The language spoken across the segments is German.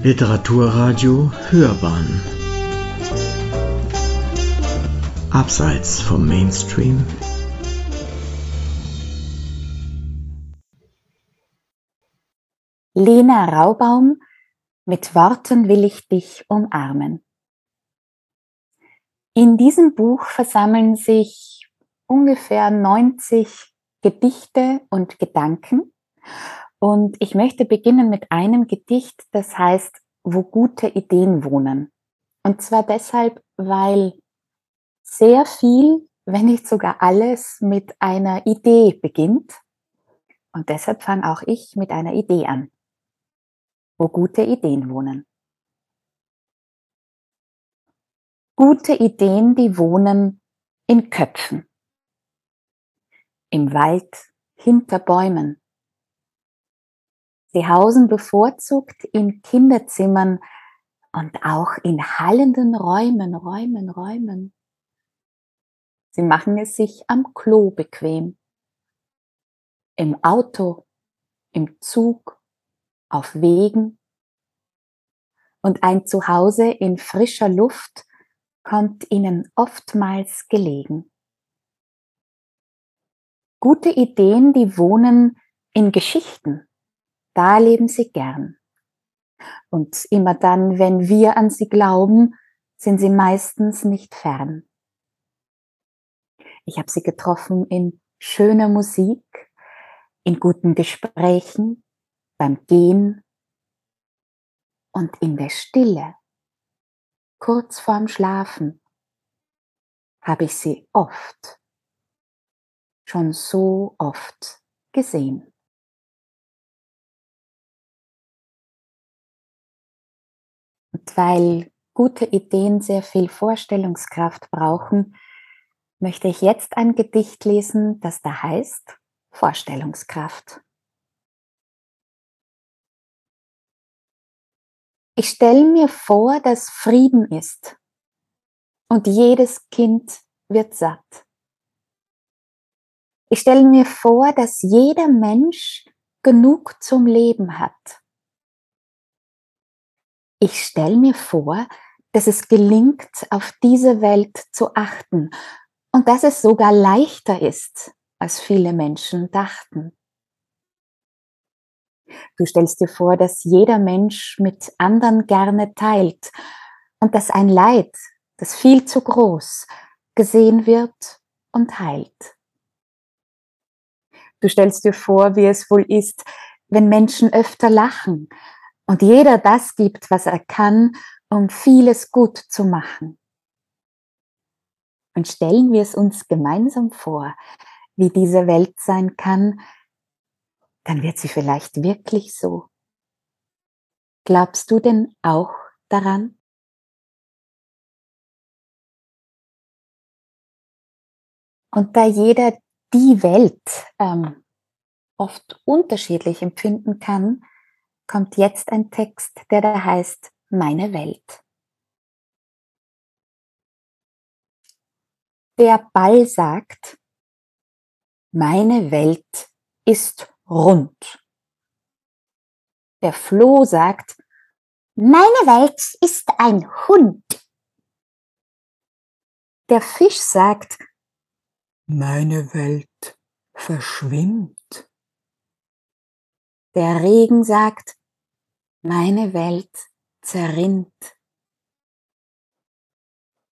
Literaturradio Hörbahn Abseits vom Mainstream Lena Raubaum Mit Worten will ich dich umarmen. In diesem Buch versammeln sich ungefähr 90 Gedichte und Gedanken. Und ich möchte beginnen mit einem Gedicht, das heißt, wo gute Ideen wohnen. Und zwar deshalb, weil sehr viel, wenn nicht sogar alles, mit einer Idee beginnt. Und deshalb fange auch ich mit einer Idee an, wo gute Ideen wohnen. Gute Ideen, die wohnen in Köpfen, im Wald, hinter Bäumen. Sie hausen bevorzugt in Kinderzimmern und auch in hallenden Räumen, Räumen, Räumen. Sie machen es sich am Klo bequem, im Auto, im Zug, auf Wegen. Und ein Zuhause in frischer Luft kommt ihnen oftmals gelegen. Gute Ideen, die wohnen in Geschichten. Da leben sie gern. Und immer dann, wenn wir an sie glauben, sind sie meistens nicht fern. Ich habe sie getroffen in schöner Musik, in guten Gesprächen, beim Gehen und in der Stille kurz vorm Schlafen habe ich sie oft, schon so oft gesehen. Und weil gute Ideen sehr viel Vorstellungskraft brauchen, möchte ich jetzt ein Gedicht lesen, das da heißt Vorstellungskraft. Ich stelle mir vor, dass Frieden ist und jedes Kind wird satt. Ich stelle mir vor, dass jeder Mensch genug zum Leben hat. Ich stelle mir vor, dass es gelingt, auf diese Welt zu achten und dass es sogar leichter ist, als viele Menschen dachten. Du stellst dir vor, dass jeder Mensch mit anderen gerne teilt und dass ein Leid, das viel zu groß, gesehen wird und heilt. Du stellst dir vor, wie es wohl ist, wenn Menschen öfter lachen und jeder das gibt, was er kann, um vieles gut zu machen. Und stellen wir es uns gemeinsam vor, wie diese Welt sein kann, dann wird sie vielleicht wirklich so. Glaubst du denn auch daran? Und da jeder die Welt ähm, oft unterschiedlich empfinden kann, kommt jetzt ein Text, der da heißt Meine Welt. Der Ball sagt, meine Welt ist rund. Der Floh sagt, meine Welt ist ein Hund. Der Fisch sagt, meine Welt verschwimmt. Der Regen sagt, meine Welt zerrinnt.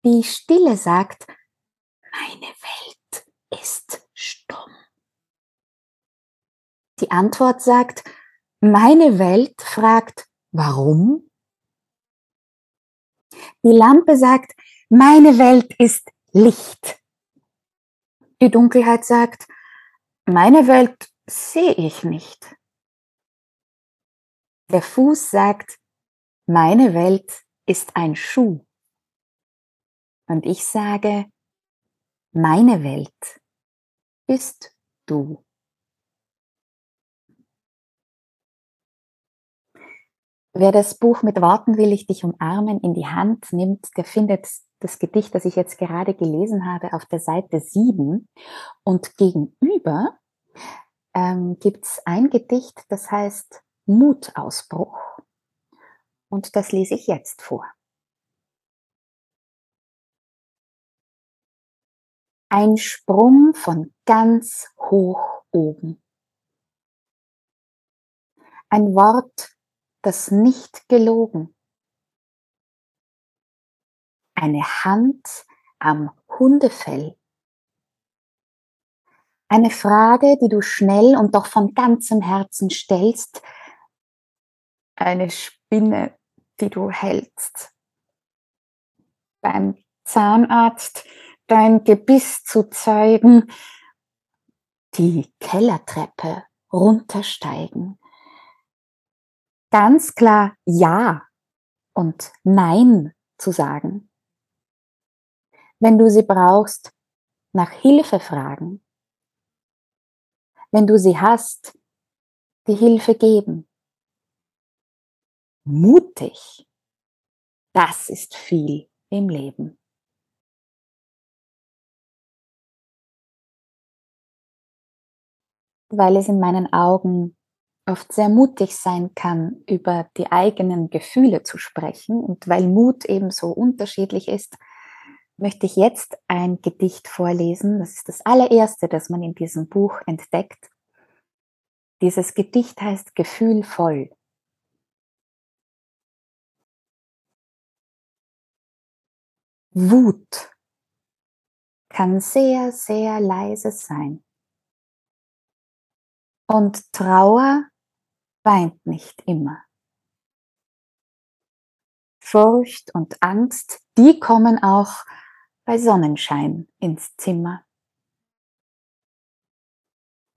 Die Stille sagt, meine Welt ist stumm. Die Antwort sagt, meine Welt fragt, warum? Die Lampe sagt, meine Welt ist Licht. Die Dunkelheit sagt, meine Welt sehe ich nicht. Der Fuß sagt, meine Welt ist ein Schuh. Und ich sage, meine Welt bist du. Wer das Buch mit Worten will ich dich umarmen in die Hand nimmt, der findet das Gedicht, das ich jetzt gerade gelesen habe, auf der Seite 7. Und gegenüber ähm, gibt es ein Gedicht, das heißt Mutausbruch. Und das lese ich jetzt vor. Ein Sprung von ganz hoch oben. Ein Wort, das nicht gelogen. Eine Hand am Hundefell. Eine Frage, die du schnell und doch von ganzem Herzen stellst. Eine Spinne, die du hältst. Beim Zahnarzt dein Gebiss zu zeigen. Die Kellertreppe runtersteigen. Ganz klar Ja und Nein zu sagen. Wenn du sie brauchst, nach Hilfe fragen wenn du sie hast, die Hilfe geben. Mutig, das ist viel im Leben. Weil es in meinen Augen oft sehr mutig sein kann, über die eigenen Gefühle zu sprechen und weil Mut eben so unterschiedlich ist, möchte ich jetzt ein Gedicht vorlesen. Das ist das allererste, das man in diesem Buch entdeckt. Dieses Gedicht heißt Gefühlvoll. Wut kann sehr, sehr leise sein. Und Trauer weint nicht immer. Furcht und Angst, die kommen auch bei Sonnenschein ins Zimmer.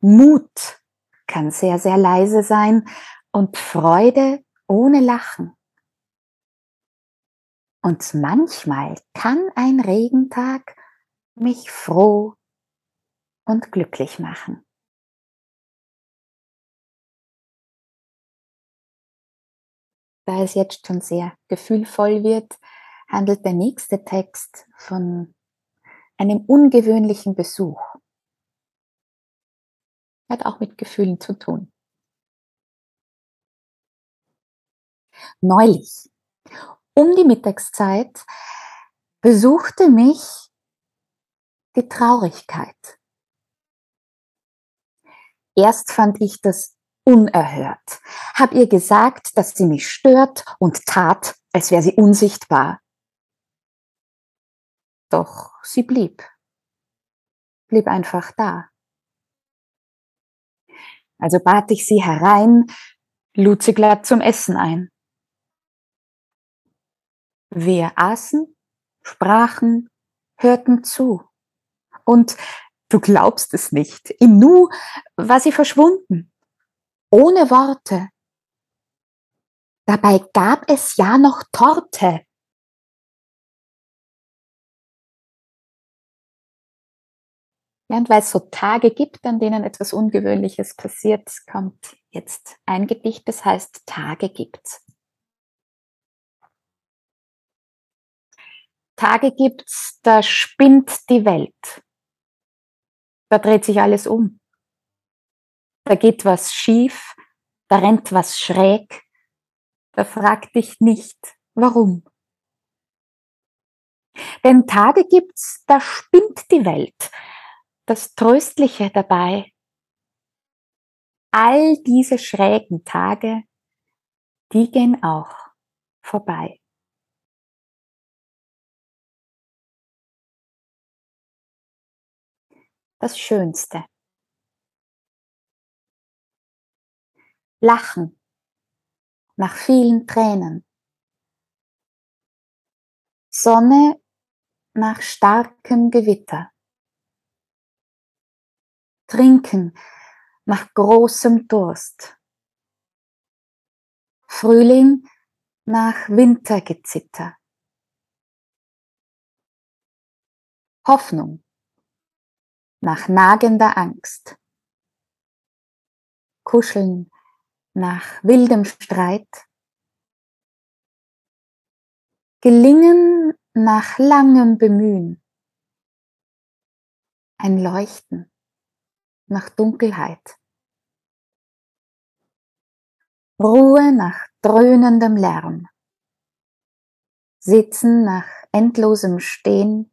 Mut kann sehr, sehr leise sein und Freude ohne Lachen. Und manchmal kann ein Regentag mich froh und glücklich machen. Da es jetzt schon sehr gefühlvoll wird, handelt der nächste Text von einem ungewöhnlichen Besuch. Hat auch mit Gefühlen zu tun. Neulich, um die Mittagszeit, besuchte mich die Traurigkeit. Erst fand ich das unerhört, hab ihr gesagt, dass sie mich stört und tat, als wäre sie unsichtbar. Doch sie blieb. Blieb einfach da. Also bat ich sie herein, lud sie glatt zum Essen ein. Wir aßen, sprachen, hörten zu. Und du glaubst es nicht, im Nu war sie verschwunden, ohne Worte. Dabei gab es ja noch Torte. Ja, und weil es so Tage gibt, an denen etwas Ungewöhnliches passiert, kommt jetzt ein Gedicht, das heißt Tage gibt's. Tage gibt's, da spinnt die Welt. Da dreht sich alles um. Da geht was schief, da rennt was schräg, da frag dich nicht, warum. Denn Tage gibt's, da spinnt die Welt, das Tröstliche dabei. All diese schrägen Tage, die gehen auch vorbei. Das Schönste. Lachen nach vielen Tränen. Sonne nach starkem Gewitter trinken nach großem Durst. Frühling nach Wintergezitter. Hoffnung nach nagender Angst. Kuscheln nach wildem Streit. Gelingen nach langem Bemühen. Ein Leuchten nach Dunkelheit. Ruhe nach dröhnendem Lärm. Sitzen nach endlosem Stehen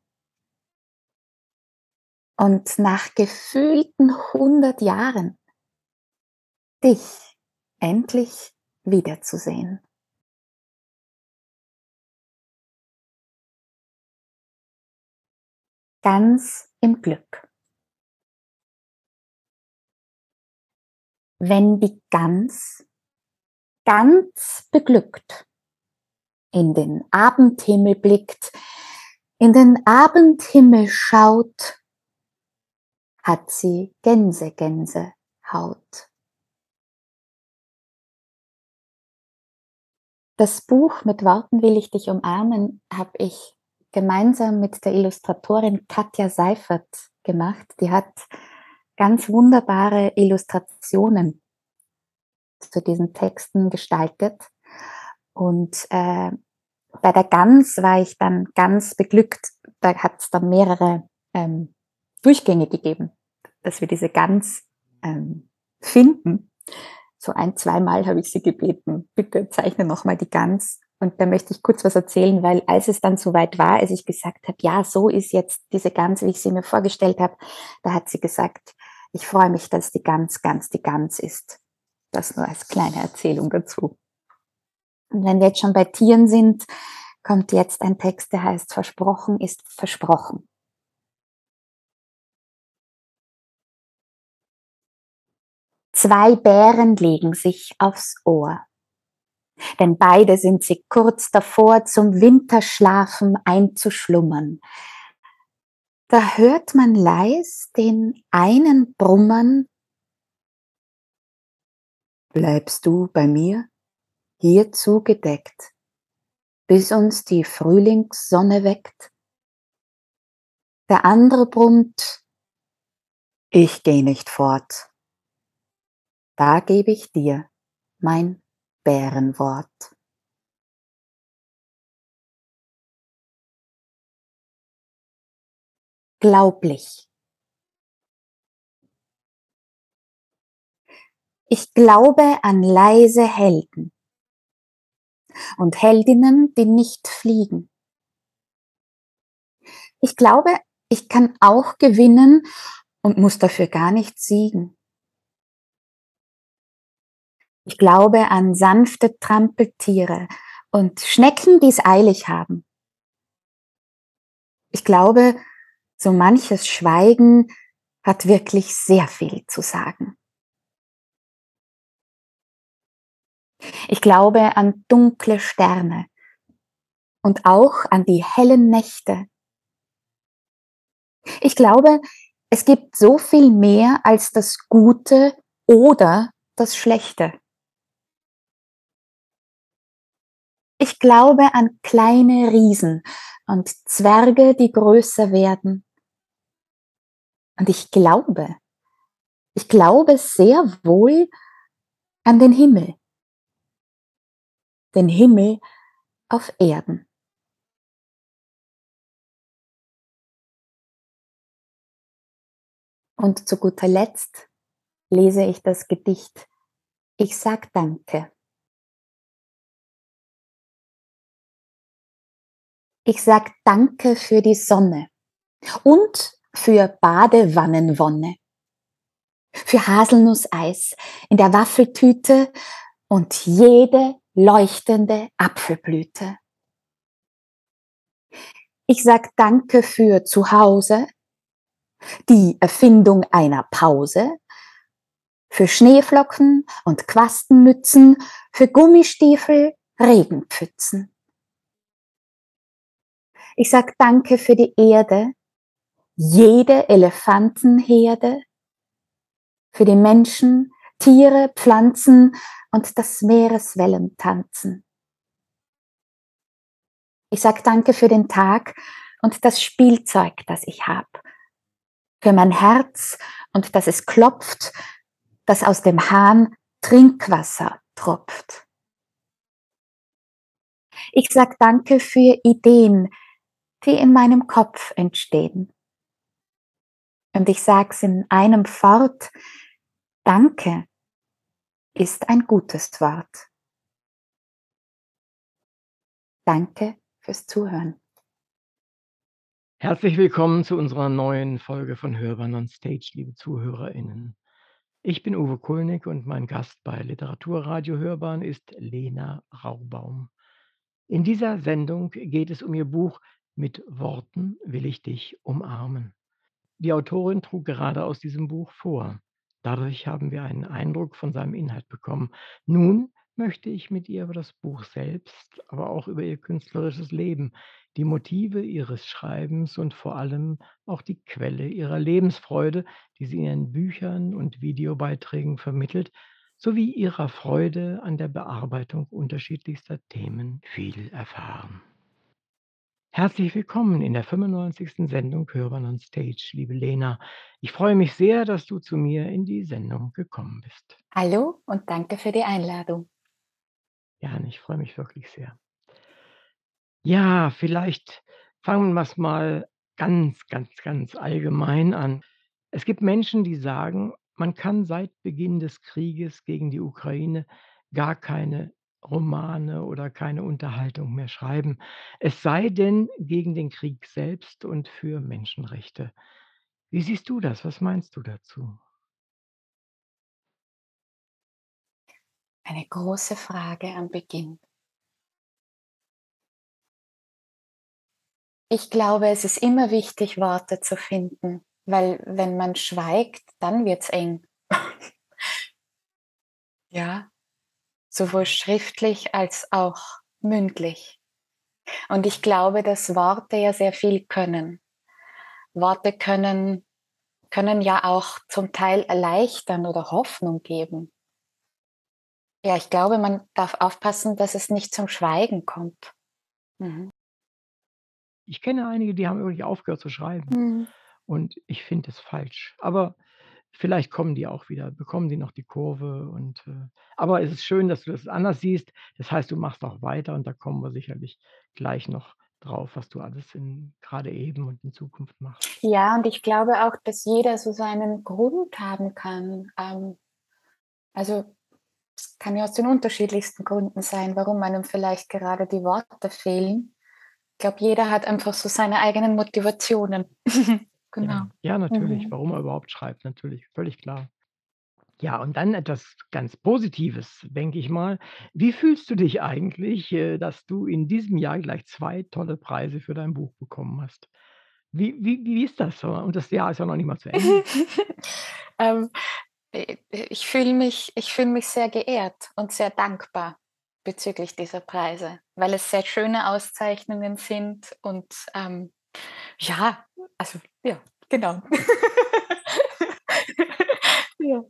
und nach gefühlten hundert Jahren dich endlich wiederzusehen. Ganz im Glück. Wenn die Gans ganz beglückt in den Abendhimmel blickt, in den Abendhimmel schaut, hat sie Gänsegänse Haut. Das Buch mit Worten will ich dich umarmen habe ich gemeinsam mit der Illustratorin Katja Seifert gemacht. Die hat ganz wunderbare Illustrationen zu diesen Texten gestaltet. Und äh, bei der Gans war ich dann ganz beglückt. Da hat es dann mehrere ähm, Durchgänge gegeben, dass wir diese Gans ähm, finden. So ein, zweimal habe ich sie gebeten, bitte zeichne nochmal die Gans. Und da möchte ich kurz was erzählen, weil als es dann soweit war, als ich gesagt habe, ja, so ist jetzt diese Gans, wie ich sie mir vorgestellt habe, da hat sie gesagt, ich freue mich, dass die Gans ganz die Gans ist. Das nur als kleine Erzählung dazu. Und wenn wir jetzt schon bei Tieren sind, kommt jetzt ein Text, der heißt Versprochen ist versprochen. Zwei Bären legen sich aufs Ohr, denn beide sind sie kurz davor, zum Winterschlafen einzuschlummern. Da hört man leis den einen brummern, Bleibst du bei mir? hier zugedeckt, bis uns die Frühlingssonne weckt. Der andere brummt, ich geh nicht fort. Da gebe ich dir mein Bärenwort. Glaublich. Ich glaube an leise Helden, und Heldinnen, die nicht fliegen. Ich glaube, ich kann auch gewinnen und muss dafür gar nicht siegen. Ich glaube an sanfte Trampeltiere und Schnecken, die es eilig haben. Ich glaube, so manches Schweigen hat wirklich sehr viel zu sagen. Ich glaube an dunkle Sterne und auch an die hellen Nächte. Ich glaube, es gibt so viel mehr als das Gute oder das Schlechte. Ich glaube an kleine Riesen und Zwerge, die größer werden. Und ich glaube, ich glaube sehr wohl an den Himmel den Himmel auf Erden. Und zu guter Letzt lese ich das Gedicht Ich sag Danke. Ich sag Danke für die Sonne und für Badewannenwonne, für Haselnusseis in der Waffeltüte und jede leuchtende Apfelblüte. Ich sag Danke für zu Hause, die Erfindung einer Pause, für Schneeflocken und Quastenmützen, für Gummistiefel, Regenpfützen. Ich sag Danke für die Erde, jede Elefantenherde, für die Menschen, Tiere, Pflanzen und das Meereswellen tanzen. Ich sag Danke für den Tag und das Spielzeug, das ich habe. Für mein Herz und dass es klopft, dass aus dem Hahn Trinkwasser tropft. Ich sag Danke für Ideen, die in meinem Kopf entstehen. Und ich sag's in einem fort, Danke ist ein gutes Wort. Danke fürs Zuhören. Herzlich willkommen zu unserer neuen Folge von Hörbahn on Stage, liebe ZuhörerInnen. Ich bin Uwe Kulnig und mein Gast bei Literaturradio Hörbahn ist Lena Raubaum. In dieser Sendung geht es um ihr Buch Mit Worten will ich dich umarmen. Die Autorin trug gerade aus diesem Buch vor. Dadurch haben wir einen Eindruck von seinem Inhalt bekommen. Nun möchte ich mit ihr über das Buch selbst, aber auch über ihr künstlerisches Leben, die Motive ihres Schreibens und vor allem auch die Quelle ihrer Lebensfreude, die sie in ihren Büchern und Videobeiträgen vermittelt, sowie ihrer Freude an der Bearbeitung unterschiedlichster Themen viel erfahren. Herzlich willkommen in der 95. Sendung Hörbern on Stage, liebe Lena. Ich freue mich sehr, dass du zu mir in die Sendung gekommen bist. Hallo und danke für die Einladung. Ja, ich freue mich wirklich sehr. Ja, vielleicht fangen wir es mal ganz, ganz, ganz allgemein an. Es gibt Menschen, die sagen, man kann seit Beginn des Krieges gegen die Ukraine gar keine Romane oder keine Unterhaltung mehr schreiben, es sei denn gegen den Krieg selbst und für Menschenrechte. Wie siehst du das? Was meinst du dazu? Eine große Frage am Beginn. Ich glaube, es ist immer wichtig, Worte zu finden, weil wenn man schweigt, dann wird es eng. ja, sowohl schriftlich als auch mündlich. Und ich glaube, dass Worte ja sehr viel können. Worte können, können ja auch zum Teil erleichtern oder Hoffnung geben. Ja, ich glaube, man darf aufpassen, dass es nicht zum Schweigen kommt. Mhm. Ich kenne einige, die haben wirklich aufgehört zu schreiben. Mhm. Und ich finde es falsch. Aber vielleicht kommen die auch wieder, bekommen die noch die Kurve. Und, äh, aber es ist schön, dass du das anders siehst. Das heißt, du machst auch weiter und da kommen wir sicherlich gleich noch drauf, was du alles in, gerade eben und in Zukunft machst. Ja, und ich glaube auch, dass jeder so seinen Grund haben kann. Ähm, also es kann ja aus den unterschiedlichsten Gründen sein, warum einem vielleicht gerade die Worte fehlen. Ich glaube, jeder hat einfach so seine eigenen Motivationen. genau. Ja, ja natürlich. Mhm. Warum er überhaupt schreibt, natürlich, völlig klar. Ja, und dann etwas ganz Positives, denke ich mal. Wie fühlst du dich eigentlich, äh, dass du in diesem Jahr gleich zwei tolle Preise für dein Buch bekommen hast? Wie, wie, wie ist das so? Und das Jahr ist ja noch nicht mal zu Ende. ähm, äh, ich fühle mich, fühl mich sehr geehrt und sehr dankbar bezüglich dieser Preise, weil es sehr schöne Auszeichnungen sind und ähm, ja, also ja, genau. ja.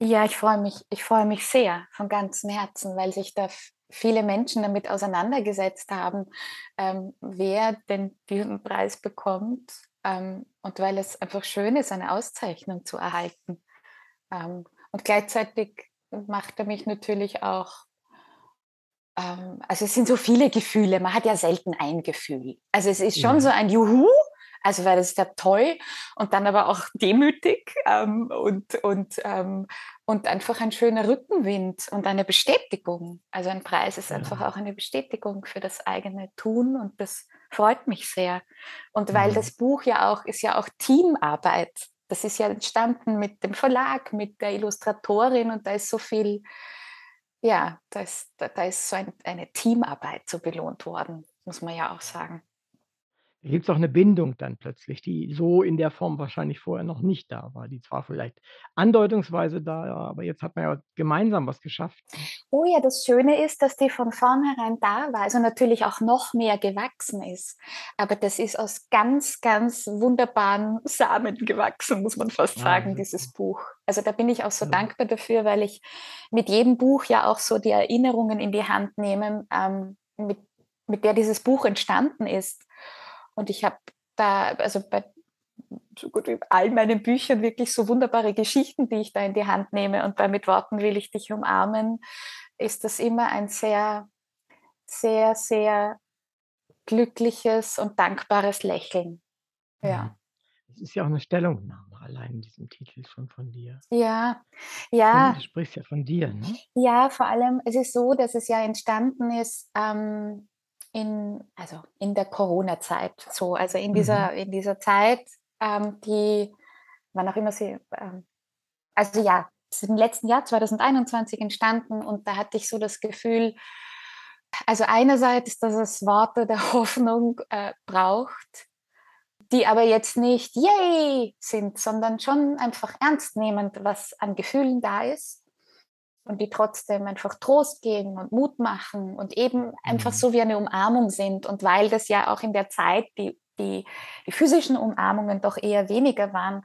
ja, ich freue mich, ich freue mich sehr von ganzem Herzen, weil sich da viele Menschen damit auseinandergesetzt haben, ähm, wer denn diesen Preis bekommt ähm, und weil es einfach schön ist, eine Auszeichnung zu erhalten. Ähm, und gleichzeitig macht er mich natürlich auch, ähm, also es sind so viele Gefühle, man hat ja selten ein Gefühl. Also es ist schon ja. so ein Juhu, also weil das ist ja toll und dann aber auch demütig ähm, und, und, ähm, und einfach ein schöner Rückenwind und eine Bestätigung. Also ein Preis ist ja. einfach auch eine Bestätigung für das eigene Tun und das freut mich sehr. Und weil mhm. das Buch ja auch ist ja auch Teamarbeit das ist ja entstanden mit dem Verlag, mit der Illustratorin und da ist so viel, ja, da ist, da, da ist so ein, eine Teamarbeit so belohnt worden, muss man ja auch sagen. Da gibt es auch eine Bindung dann plötzlich, die so in der Form wahrscheinlich vorher noch nicht da war. Die zwar vielleicht andeutungsweise da, aber jetzt hat man ja gemeinsam was geschafft. Oh ja, das Schöne ist, dass die von vornherein da war, also natürlich auch noch mehr gewachsen ist. Aber das ist aus ganz, ganz wunderbaren Samen gewachsen, muss man fast sagen, dieses Buch. Also da bin ich auch so ja. dankbar dafür, weil ich mit jedem Buch ja auch so die Erinnerungen in die Hand nehme, ähm, mit, mit der dieses Buch entstanden ist. Und ich habe da, also bei so gut wie all meinen Büchern wirklich so wunderbare Geschichten, die ich da in die Hand nehme. Und bei Mit Worten will ich dich umarmen, ist das immer ein sehr, sehr, sehr glückliches und dankbares Lächeln. Ja. Es ist ja auch eine Stellungnahme allein in diesem Titel schon von dir. Ja, ja. Du sprichst ja von dir, ne? Ja, vor allem, es ist so, dass es ja entstanden ist, ähm, in, also in der Corona-Zeit, so, also in dieser, mhm. in dieser Zeit, ähm, die, wann auch immer sie, ähm, also ja, im letzten Jahr 2021 entstanden und da hatte ich so das Gefühl, also einerseits, dass es Worte der Hoffnung äh, braucht, die aber jetzt nicht yay sind, sondern schon einfach ernst nehmend, was an Gefühlen da ist und die trotzdem einfach Trost geben und Mut machen und eben einfach mhm. so wie eine Umarmung sind. Und weil das ja auch in der Zeit die, die, die physischen Umarmungen doch eher weniger waren,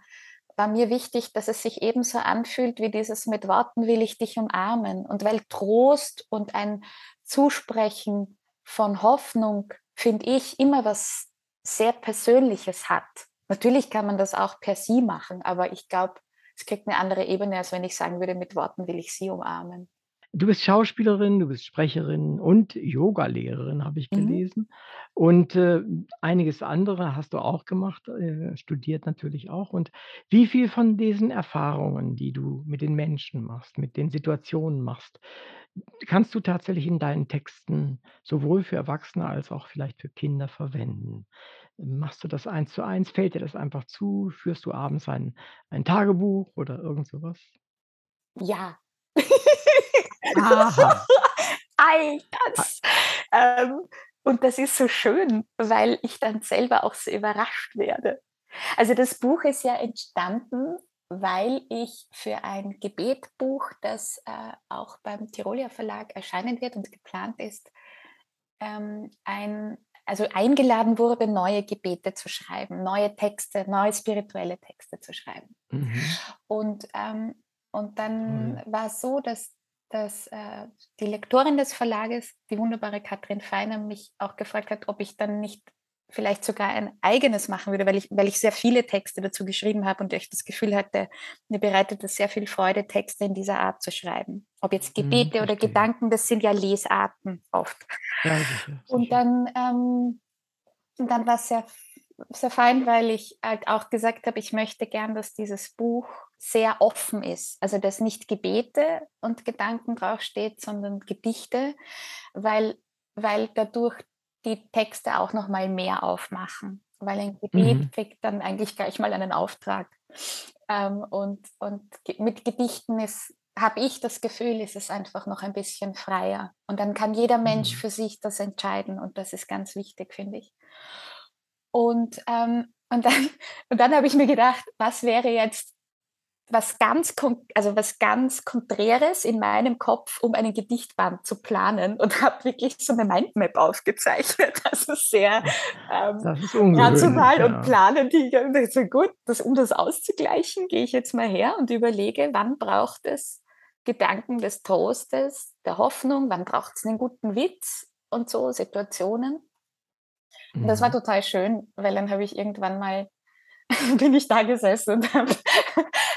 war mir wichtig, dass es sich ebenso anfühlt wie dieses mit Worten will ich dich umarmen. Und weil Trost und ein Zusprechen von Hoffnung, finde ich, immer was sehr Persönliches hat. Natürlich kann man das auch per Sie machen, aber ich glaube, es kriegt eine andere Ebene, als wenn ich sagen würde, mit Worten will ich Sie umarmen. Du bist Schauspielerin, du bist Sprecherin und Yogalehrerin, habe ich Mhm. gelesen. Und, äh, einiges andere hast du auch gemacht, äh, studiert natürlich auch. Und wie viel von diesen Erfahrungen, die du mit den Menschen machst, mit den Situationen machst, kannst du tatsächlich in deinen Texten sowohl für Erwachsene als auch vielleicht für Kinder verwenden? Machst du das eins zu eins? Fällt dir das einfach zu? Führst du abends ein ein Tagebuch oder irgend so was? Ja. Aha. All das. Ähm, und das ist so schön, weil ich dann selber auch so überrascht werde. Also das Buch ist ja entstanden, weil ich für ein Gebetbuch, das äh, auch beim Tirolia Verlag erscheinen wird und geplant ist, ähm, ein, also eingeladen wurde, neue Gebete zu schreiben, neue Texte, neue spirituelle Texte zu schreiben. Mhm. Und, ähm, und dann mhm. war es so, dass dass äh, die Lektorin des Verlages, die wunderbare Katrin Feiner, mich auch gefragt hat, ob ich dann nicht vielleicht sogar ein eigenes machen würde, weil ich, weil ich sehr viele Texte dazu geschrieben habe und ich das Gefühl hatte, mir bereitet es sehr viel Freude, Texte in dieser Art zu schreiben. Ob jetzt mhm, Gebete mhm, oder Gedanken, das sind ja Lesarten oft. Ja, sicher, Und dann, ähm, dann war es sehr, sehr fein, weil ich halt auch gesagt habe, ich möchte gern, dass dieses Buch sehr offen ist. Also dass nicht Gebete und Gedanken draufsteht, sondern Gedichte, weil, weil dadurch die Texte auch noch mal mehr aufmachen. Weil ein Gebet mhm. kriegt dann eigentlich gleich mal einen Auftrag. Ähm, und, und mit Gedichten ist habe ich das Gefühl, ist es einfach noch ein bisschen freier. Und dann kann jeder Mensch mhm. für sich das entscheiden. Und das ist ganz wichtig, finde ich. Und, ähm, und dann, und dann habe ich mir gedacht, was wäre jetzt was ganz, also was ganz Konträres in meinem Kopf, um einen Gedichtband zu planen und habe wirklich so eine Mindmap aufgezeichnet. Also sehr ähm, rational ja. und planen die. Und so gut, das, um das auszugleichen, gehe ich jetzt mal her und überlege, wann braucht es Gedanken des Trostes, der Hoffnung, wann braucht es einen guten Witz und so Situationen. Und das war mhm. total schön, weil dann habe ich irgendwann mal bin ich da gesessen und habe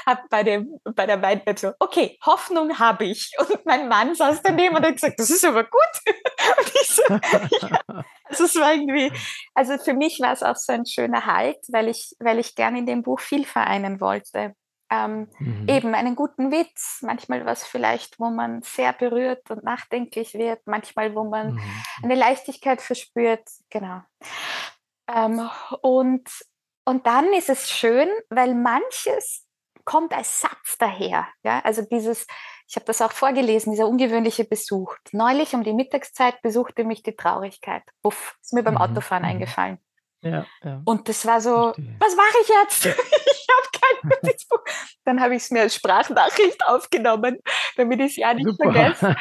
hab bei, dem, bei der Mindmap so, okay, Hoffnung habe ich. Und mein Mann saß daneben und hat gesagt, das ist aber gut. Und ich so, ja. Also es war irgendwie, also für mich war es auch so ein schöner Halt, weil ich, weil ich gerne in dem Buch viel vereinen wollte. Ähm, mhm. Eben einen guten Witz, manchmal was vielleicht, wo man sehr berührt und nachdenklich wird, manchmal, wo man mhm. eine Leichtigkeit verspürt, genau. Ähm, und und dann ist es schön, weil manches kommt als Satz daher. Ja? Also dieses, ich habe das auch vorgelesen, dieser ungewöhnliche Besuch. Neulich um die Mittagszeit besuchte mich die Traurigkeit. Puff, ist mir beim mhm. Autofahren mhm. eingefallen. Ja, ja. Und das war so, Verstehe. was mache ich jetzt? ich habe kein Notizbuch. Dann habe ich es mir als Sprachnachricht aufgenommen, damit ich es ja nicht Super. vergesse.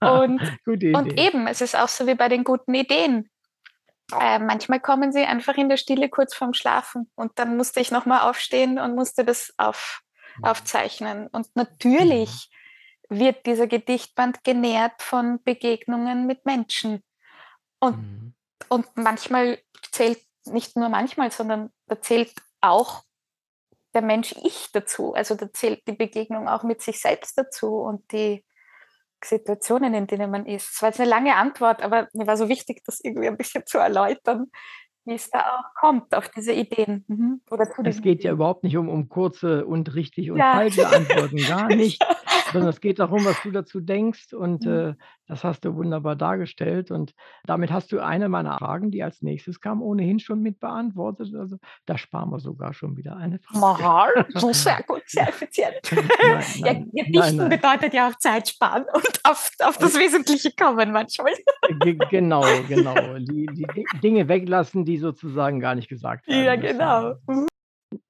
Und, und eben, es ist auch so wie bei den guten Ideen. Äh, manchmal kommen sie einfach in der Stille kurz vorm Schlafen und dann musste ich nochmal aufstehen und musste das auf. Aufzeichnen. Und natürlich mhm. wird dieser Gedichtband genährt von Begegnungen mit Menschen. Und, mhm. und manchmal zählt, nicht nur manchmal, sondern da zählt auch der Mensch Ich dazu. Also da zählt die Begegnung auch mit sich selbst dazu und die, Situationen, in denen man ist. Es war jetzt eine lange Antwort, aber mir war so wichtig, das irgendwie ein bisschen zu erläutern, wie es da auch kommt auf diese Ideen. Mhm. Oder es geht ja überhaupt nicht um, um kurze und richtig und ja. falsche Antworten, gar nicht, sondern es geht darum, was du dazu denkst und, Mhm. äh, das hast du wunderbar dargestellt und damit hast du eine meiner Fragen, die als Nächstes kam, ohnehin schon mit beantwortet. Also, da sparen wir sogar schon wieder eine Frage. Moral, so sehr gut, sehr effizient. Nein, nein, ja, nein, Dichten nein. bedeutet ja auch Zeit sparen und auf, auf das Wesentliche kommen manchmal. Ge genau, genau. Die die Di Dinge weglassen, die sozusagen gar nicht gesagt werden Ja, müssen. genau. Mhm.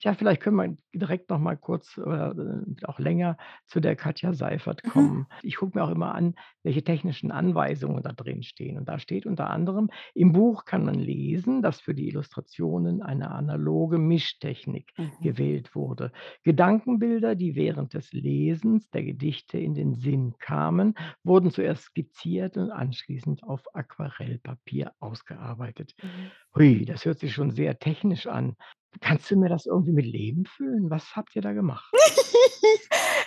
Tja, vielleicht können wir direkt noch mal kurz oder, äh, auch länger zu der Katja Seifert Mhm. kommen. Ich gucke mir auch immer an, welche technischen Anweisungen da drin stehen. Und da steht unter anderem: „Im Buch kann man lesen, dass für die Illustrationen eine analoge Mischtechnik Mhm. gewählt wurde. Gedankenbilder, die während des Lesens der Gedichte in den Sinn kamen, wurden zuerst skizziert und anschließend auf Aquarellpapier ausgearbeitet.“ Mhm. Hui, das hört sich schon sehr technisch an. Kannst du mir das irgendwie mit Leben füllen? Was habt ihr da gemacht?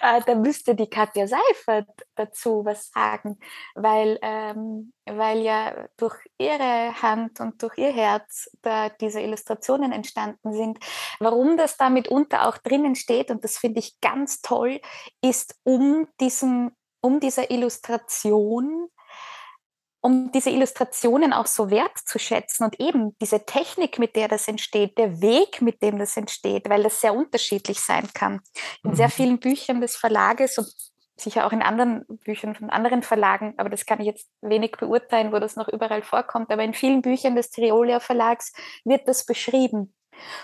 Äh, da müsste die Katja Seifert dazu was sagen, weil, ähm, weil ja durch ihre Hand und durch ihr Herz da diese Illustrationen entstanden sind. Warum das da mitunter auch drinnen steht, und das finde ich ganz toll, ist um diesen, um dieser Illustration um diese Illustrationen auch so wertzuschätzen und eben diese Technik, mit der das entsteht, der Weg, mit dem das entsteht, weil das sehr unterschiedlich sein kann. In sehr Mhm. vielen Büchern des Verlages und sicher auch in anderen Büchern von anderen Verlagen, aber das kann ich jetzt wenig beurteilen, wo das noch überall vorkommt, aber in vielen Büchern des Triolia Verlags wird das beschrieben.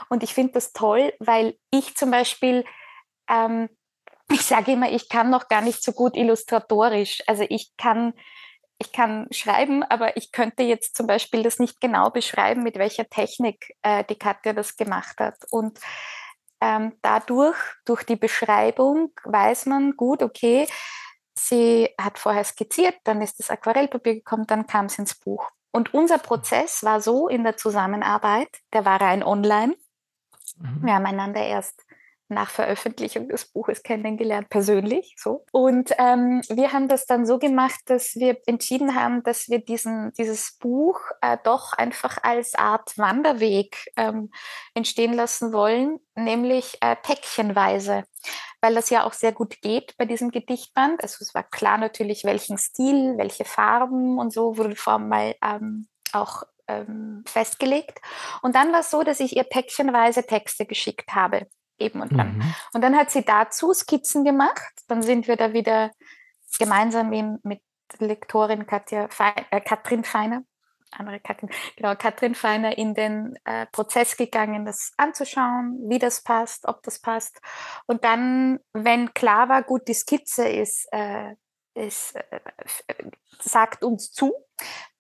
Und ich finde das toll, weil ich zum Beispiel, ähm, ich sage immer, ich kann noch gar nicht so gut illustratorisch. Also ich kann ich kann schreiben, aber ich könnte jetzt zum Beispiel das nicht genau beschreiben, mit welcher Technik äh, die Katja das gemacht hat. Und ähm, dadurch, durch die Beschreibung, weiß man gut, okay, sie hat vorher skizziert, dann ist das Aquarellpapier gekommen, dann kam es ins Buch. Und unser Prozess war so in der Zusammenarbeit, der war rein online. Mhm. Wir haben einander erst nach Veröffentlichung des Buches kennengelernt, persönlich so. Und ähm, wir haben das dann so gemacht, dass wir entschieden haben, dass wir diesen, dieses Buch äh, doch einfach als Art Wanderweg ähm, entstehen lassen wollen, nämlich äh, päckchenweise, weil das ja auch sehr gut geht bei diesem Gedichtband. Also es war klar natürlich, welchen Stil, welche Farben und so wurde vor mal ähm, auch ähm, festgelegt. Und dann war es so, dass ich ihr päckchenweise Texte geschickt habe eben und dann. Mhm. Und dann hat sie dazu Skizzen gemacht. Dann sind wir da wieder gemeinsam eben mit Lektorin Katja Fe äh, Katrin Feiner, andere Katrin, genau, Katrin Feiner in den äh, Prozess gegangen, das anzuschauen, wie das passt, ob das passt. Und dann, wenn klar war, gut, die Skizze ist, äh, ist äh, sagt uns zu,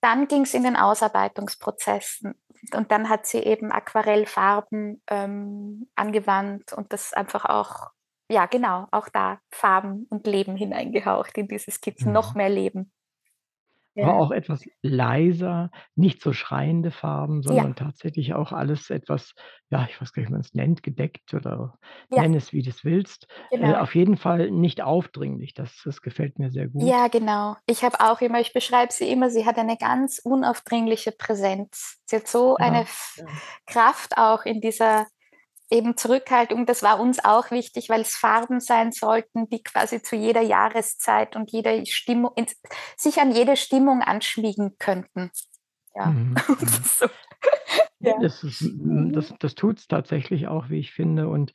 dann ging es in den Ausarbeitungsprozessen und dann hat sie eben Aquarellfarben ähm, angewandt und das einfach auch, ja genau, auch da Farben und Leben hineingehaucht in diese Skizzen, Mhm. noch mehr Leben. Aber Ja. auch etwas leiser, nicht so schreiende Farben, Ja. sondern tatsächlich auch alles etwas, ja, ich weiß gar nicht, wie man es nennt, gedeckt oder Ja. nenn es, wie du's willst. Äh, Genau. auf jeden Fall nicht aufdringlich. Das das gefällt mir sehr gut. Ja, genau. Ich habe auch immer, ich beschreibe sie immer, sie hat eine ganz unaufdringliche Präsenz. Sie hat so eine Ja, ja. Kraft auch in dieser eben Zurückhaltung. Das war uns auch wichtig, weil es Farben sein sollten, die quasi zu jeder Jahreszeit und jeder Stimmung, sich an jede Stimmung anschmiegen könnten. Ja. Mhm, so. Ja, das ist das das tut's tatsächlich auch, wie ich finde. Und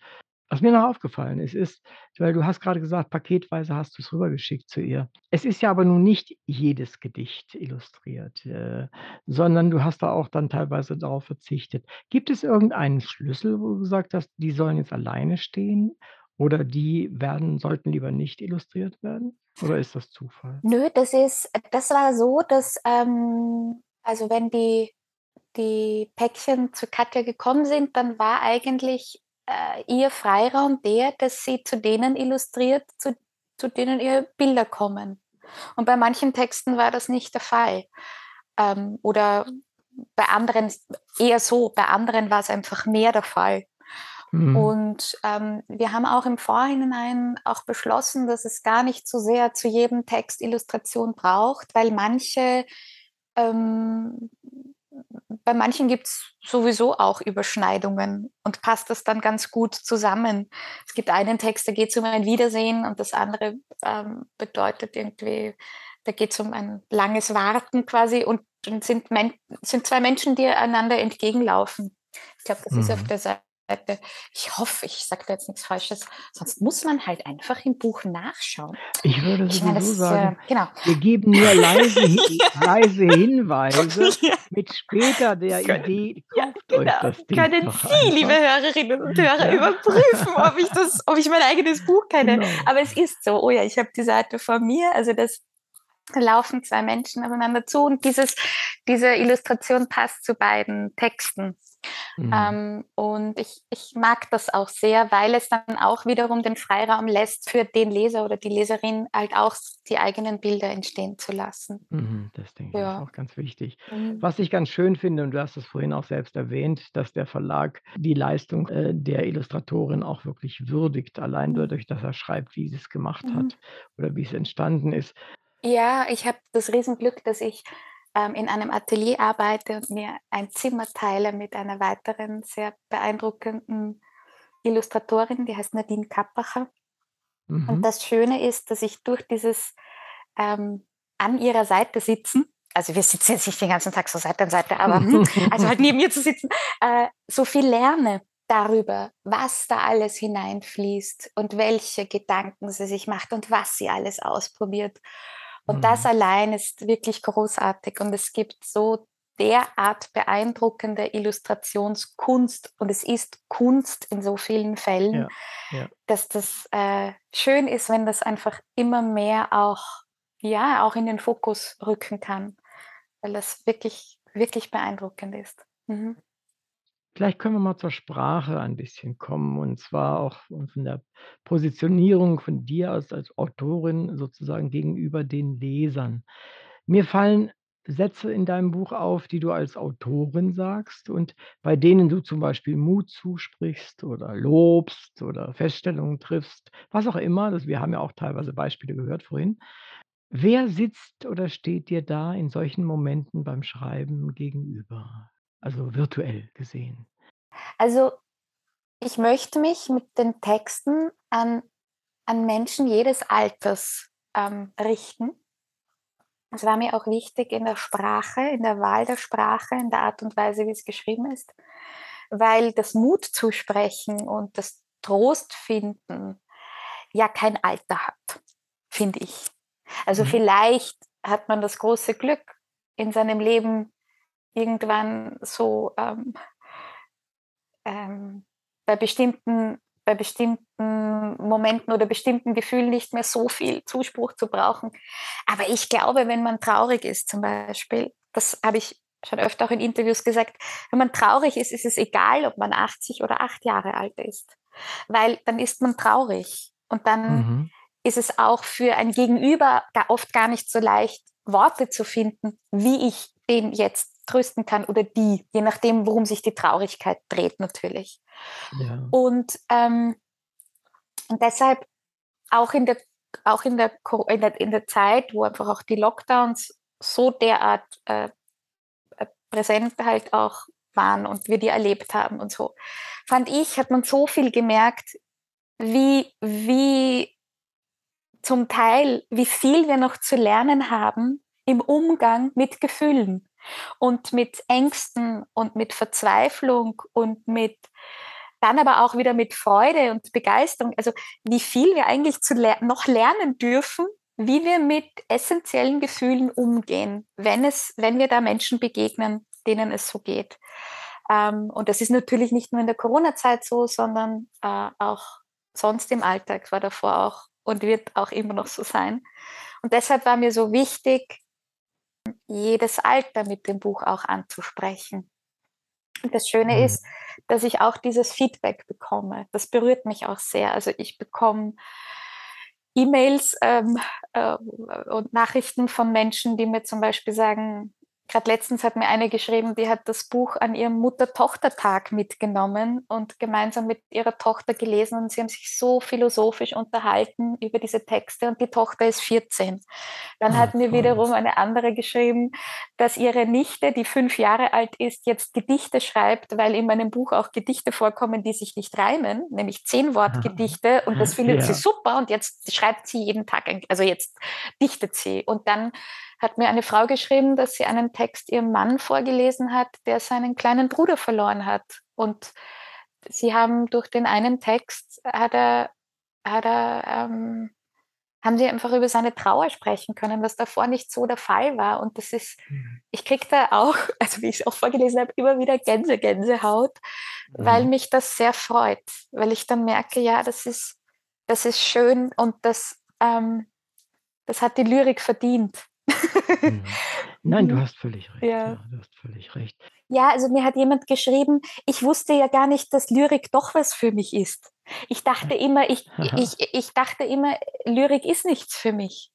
was mir noch aufgefallen ist, ist weil du hast grade gesagt, paketweise hast du's rübergeschickt zu ihr. Es ist ja aber nun nicht jedes Gedicht illustriert, äh, sondern du hast da auch dann teilweise darauf verzichtet. Gibt es irgendeinen Schlüssel, wo du gesagt hast, die sollen jetzt alleine stehen oder die werden sollten lieber nicht illustriert werden? Oder ist das Zufall? Nö, das ist das war so, dass, ähm also wenn die die Päckchen zu Katja gekommen sind, dann war eigentlich, äh, ihr Freiraum der, dass sie zu denen illustriert, zu zu denen ihre Bilder kommen. Und bei manchen Texten war das nicht der Fall. Ähm, oder bei anderen eher so, bei anderen war's einfach mehr der Fall. Mhm. Und, ähm, wir haben auch im Vorhinein auch beschlossen, dass es gar nicht so sehr zu jedem Text Illustration braucht, weil manche, ähm bei manchen gibt es sowieso auch Überschneidungen und passt das dann ganz gut zusammen. Es gibt einen Text, da geht es um ein Wiedersehen und das andere ähm, bedeutet irgendwie, da geht es um ein langes Warten quasi und, und sind, sind zwei Menschen, die einander entgegenlaufen. Ich glaube, das mhm. ist auf der Seite ich hoffe, ich sage da jetzt nichts Falsches, sonst muss man halt einfach im Buch nachschauen. Ich würde ich meine, so sagen, äh, genau. wir geben nur leise, leise Hinweise ja. mit später der können, Idee. Ja, genau. Können Sie, liebe Hörerinnen und Hörer, ja. überprüfen, ob ich, das, ob ich mein eigenes Buch kenne. Genau. Aber es ist so, oh ja, ich habe die Seite vor mir, also das laufen zwei Menschen aufeinander zu und dieses, diese Illustration passt zu beiden Texten. Mhm. Ähm, und ich, ich mag das auch sehr, weil es dann auch wiederum den Freiraum lässt, für den Leser oder die Leserin halt auch die eigenen Bilder entstehen zu lassen. Mhm, das denke ich ist auch ganz wichtig. Mhm. Was ich ganz schön finde, und du hast es vorhin auch selbst erwähnt, dass der Verlag die Leistung äh, der Illustratorin auch wirklich würdigt, allein mhm. dadurch, dass er schreibt, wie sie es gemacht hat mhm. oder wie es entstanden ist. Ja, ich habe das Riesenglück, dass ich in einem Atelier arbeite und mir ein Zimmer teile mit einer weiteren sehr beeindruckenden Illustratorin, die heißt Nadine Kappacher. Mhm. Und das Schöne ist, dass ich durch dieses ähm, an ihrer Seite sitzen, also wir sitzen jetzt nicht den ganzen Tag so Seite an Seite, aber hm, also halt neben ihr zu sitzen, äh, so viel lerne darüber, was da alles hineinfließt und welche Gedanken sie sich macht und was sie alles ausprobiert. Und mhm. das allein ist wirklich großartig. Und es gibt so derart beeindruckende Illustrationskunst und es ist Kunst in so vielen Fällen, ja, ja. dass das äh, schön ist, wenn das einfach immer mehr auch, ja, auch in den Fokus rücken kann, weil das wirklich, wirklich beeindruckend ist. Mhm. Vielleicht können wir mal zur Sprache ein bisschen kommen und zwar auch von der Positionierung von dir als als Autorin sozusagen gegenüber den Lesern. Mir fallen Sätze in deinem Buch auf, die du als Autorin sagst und bei denen du zum Beispiel Mut zusprichst oder lobst oder Feststellungen triffst, was auch immer. Das wir haben ja auch teilweise Beispiele gehört vorhin. Wer sitzt oder steht dir da in solchen Momenten beim Schreiben gegenüber? Also virtuell gesehen. Also ich möchte mich mit den Texten an, an Menschen jedes Alters ähm, richten. Es war mir auch wichtig in der Sprache, in der Wahl der Sprache, in der Art und Weise, wie es geschrieben ist, weil das Mut zu sprechen und das Trost finden ja kein Alter hat, finde ich. Also mhm. vielleicht hat man das große Glück in seinem Leben irgendwann so ähm, ähm, bei bestimmten bei bestimmten Momenten oder bestimmten Gefühlen nicht mehr so viel Zuspruch zu brauchen. Aber ich glaube, wenn man traurig ist zum Beispiel, das habe ich schon öfter auch in Interviews gesagt, wenn man traurig ist, ist es egal, ob man 80 oder 8 Jahre alt ist, weil dann ist man traurig und dann mhm. ist es auch für ein Gegenüber oft gar nicht so leicht, Worte zu finden, wie ich den jetzt trösten kann oder die, je nachdem, worum sich die Traurigkeit dreht natürlich. Ja. Und, ähm, und deshalb auch in der auch in der, in der, in der Zeit, wo einfach auch die Lockdowns so derart äh, äh, präsent halt auch waren und wir die erlebt haben und so, fand ich, hat man so viel gemerkt, wie, wie zum Teil, wie viel wir noch zu lernen haben im Umgang mit Gefühlen und mit Ängsten und mit Verzweiflung und mit dann aber auch wieder mit Freude und Begeisterung. Also wie viel wir eigentlich zu ler noch lernen dürfen, wie wir mit essentiellen Gefühlen umgehen, wenn es, wenn wir da Menschen begegnen, denen es so geht. Ähm, und das ist natürlich nicht nur in der Corona-Zeit so, sondern äh, auch sonst im Alltag war davor auch und wird auch immer noch so sein. Und deshalb war mir so wichtig, jedes Alter mit dem Buch auch anzusprechen. Und das Schöne mhm. ist, dass ich auch dieses Feedback bekomme. Das berührt mich auch sehr. Also ich bekomme E-Mails ähm, äh, und Nachrichten von Menschen, die mir zum Beispiel sagen, Gerade letztens hat mir eine geschrieben, die hat das Buch an ihrem Mutter-Tochter-Tag mitgenommen und gemeinsam mit ihrer Tochter gelesen und sie haben sich so philosophisch unterhalten über diese Texte und die Tochter ist 14. Dann oh, hat mir wiederum eine andere geschrieben, dass ihre Nichte, die fünf Jahre alt ist, jetzt Gedichte schreibt, weil in meinem Buch auch Gedichte vorkommen, die sich nicht reimen, nämlich zehn Wortgedichte und das findet ja. sie super und jetzt schreibt sie jeden Tag, also jetzt dichtet sie und dann hat mir eine Frau geschrieben, dass sie einen Text ihrem Mann vorgelesen hat, der seinen kleinen Bruder verloren hat. Und sie haben durch den einen Text, hat er, hat er, ähm, haben sie einfach über seine Trauer sprechen können, was davor nicht so der Fall war. Und das ist, mhm. ich kriege da auch, also wie ich es auch vorgelesen habe, immer wieder Gänse, Gänsehaut, mhm. weil mich das sehr freut, weil ich dann merke, ja, das ist, das ist schön und das, ähm, das hat die Lyrik verdient. Nein, du mhm. hast völlig recht. Ja. ja. du hast völlig recht. Ja, also mir hat jemand geschrieben, ich wusste ja gar nicht, dass Lyrik doch was für mich ist. Ich dachte immer, ich, ich, ich dachte immer, Lyrik ist nichts für mich.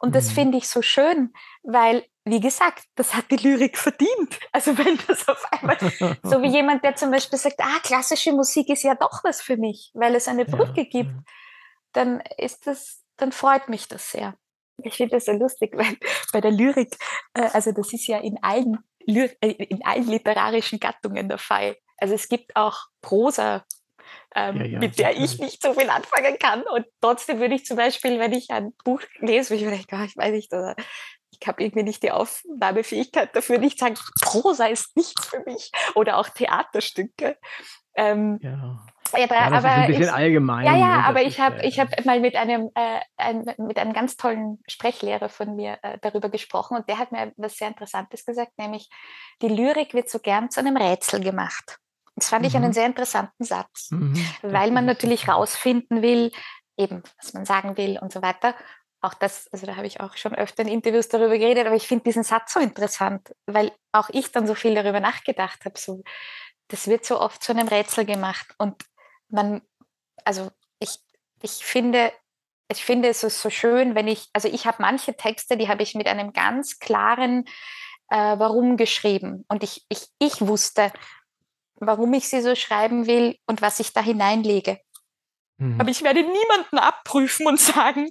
Und das mhm. finde ich so schön, weil, wie gesagt, das hat die Lyrik verdient. Also wenn das auf einmal, so wie jemand, der zum Beispiel sagt, ah, klassische Musik ist ja doch was für mich, weil es eine Brücke ja, gibt, dann ist das, dann freut mich das sehr. Ich finde das so lustig, weil bei der Lyrik, äh, also das ist ja in allen, äh, in allen literarischen Gattungen der Fall. Also es gibt auch Prosa, ähm, ja, ja, mit der ich nicht so viel anfangen kann. Und trotzdem würde ich zum Beispiel, wenn ich ein Buch lese, ich denke, oh, ich weiß nicht, oder ich habe irgendwie nicht die Aufnahmefähigkeit dafür, nicht sagen, Prosa ist nichts für mich. Oder auch Theaterstücke. Ähm, ja. Ja, aber, ja, das aber ist ein bisschen ich, allgemein. Ja, ja, ne? aber ich habe ich hab mal mit einem, äh, ein, mit einem ganz tollen Sprechlehrer von mir äh, darüber gesprochen und der hat mir etwas sehr Interessantes gesagt, nämlich die Lyrik wird so gern zu einem Rätsel gemacht. Das fand mhm. ich einen mhm. sehr interessanten Satz, mhm. weil man natürlich rausfinden will, eben, was man sagen will und so weiter. Auch das, also da habe ich auch schon öfter in Interviews darüber geredet, aber ich finde diesen Satz so interessant, weil auch ich dann so viel darüber nachgedacht habe. So, das wird so oft zu einem Rätsel gemacht und man, also ich, ich finde, ich finde es ist so schön, wenn ich, also ich habe manche Texte, die habe ich mit einem ganz klaren äh, Warum geschrieben. Und ich, ich, ich wusste, warum ich sie so schreiben will und was ich da hineinlege. Mhm. Aber ich werde niemanden abprüfen und sagen,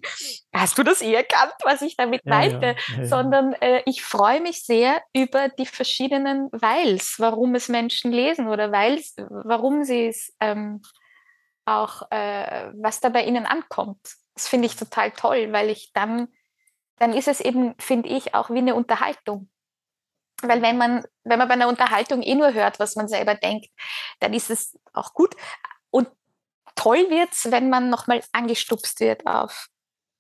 hast du das eh erkannt, was ich damit ja, meinte? Ja, ja, Sondern äh, ich freue mich sehr über die verschiedenen Weils, warum es Menschen lesen oder weils, warum sie es ähm, auch, äh, was da bei ihnen ankommt. Das finde ich total toll, weil ich dann, dann ist es eben, finde ich, auch wie eine Unterhaltung. Weil wenn man, wenn man bei einer Unterhaltung eh nur hört, was man selber denkt, dann ist es auch gut. Und toll wird es, wenn man nochmal angestupst wird auf,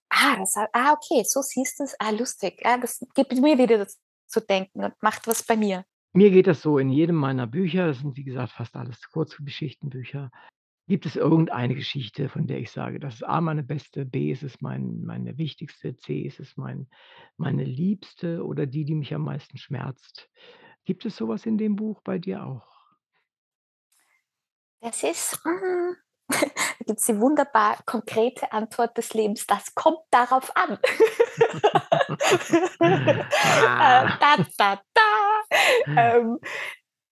ah, das, ah, okay, so siehst du es, ah, lustig, ah, das gibt mir wieder das zu denken und macht was bei mir. Mir geht das so in jedem meiner Bücher, das sind wie gesagt fast alles Kurzgeschichtenbücher, Gibt es irgendeine Geschichte, von der ich sage, das ist A meine beste, B ist es mein meine wichtigste, C ist es mein meine liebste oder die, die mich am meisten schmerzt? Gibt es sowas in dem Buch bei dir auch? Das ist, hm, da gibt es die wunderbar konkrete Antwort des Lebens. Das kommt darauf an. Ah. Äh, da, da, da. Ähm,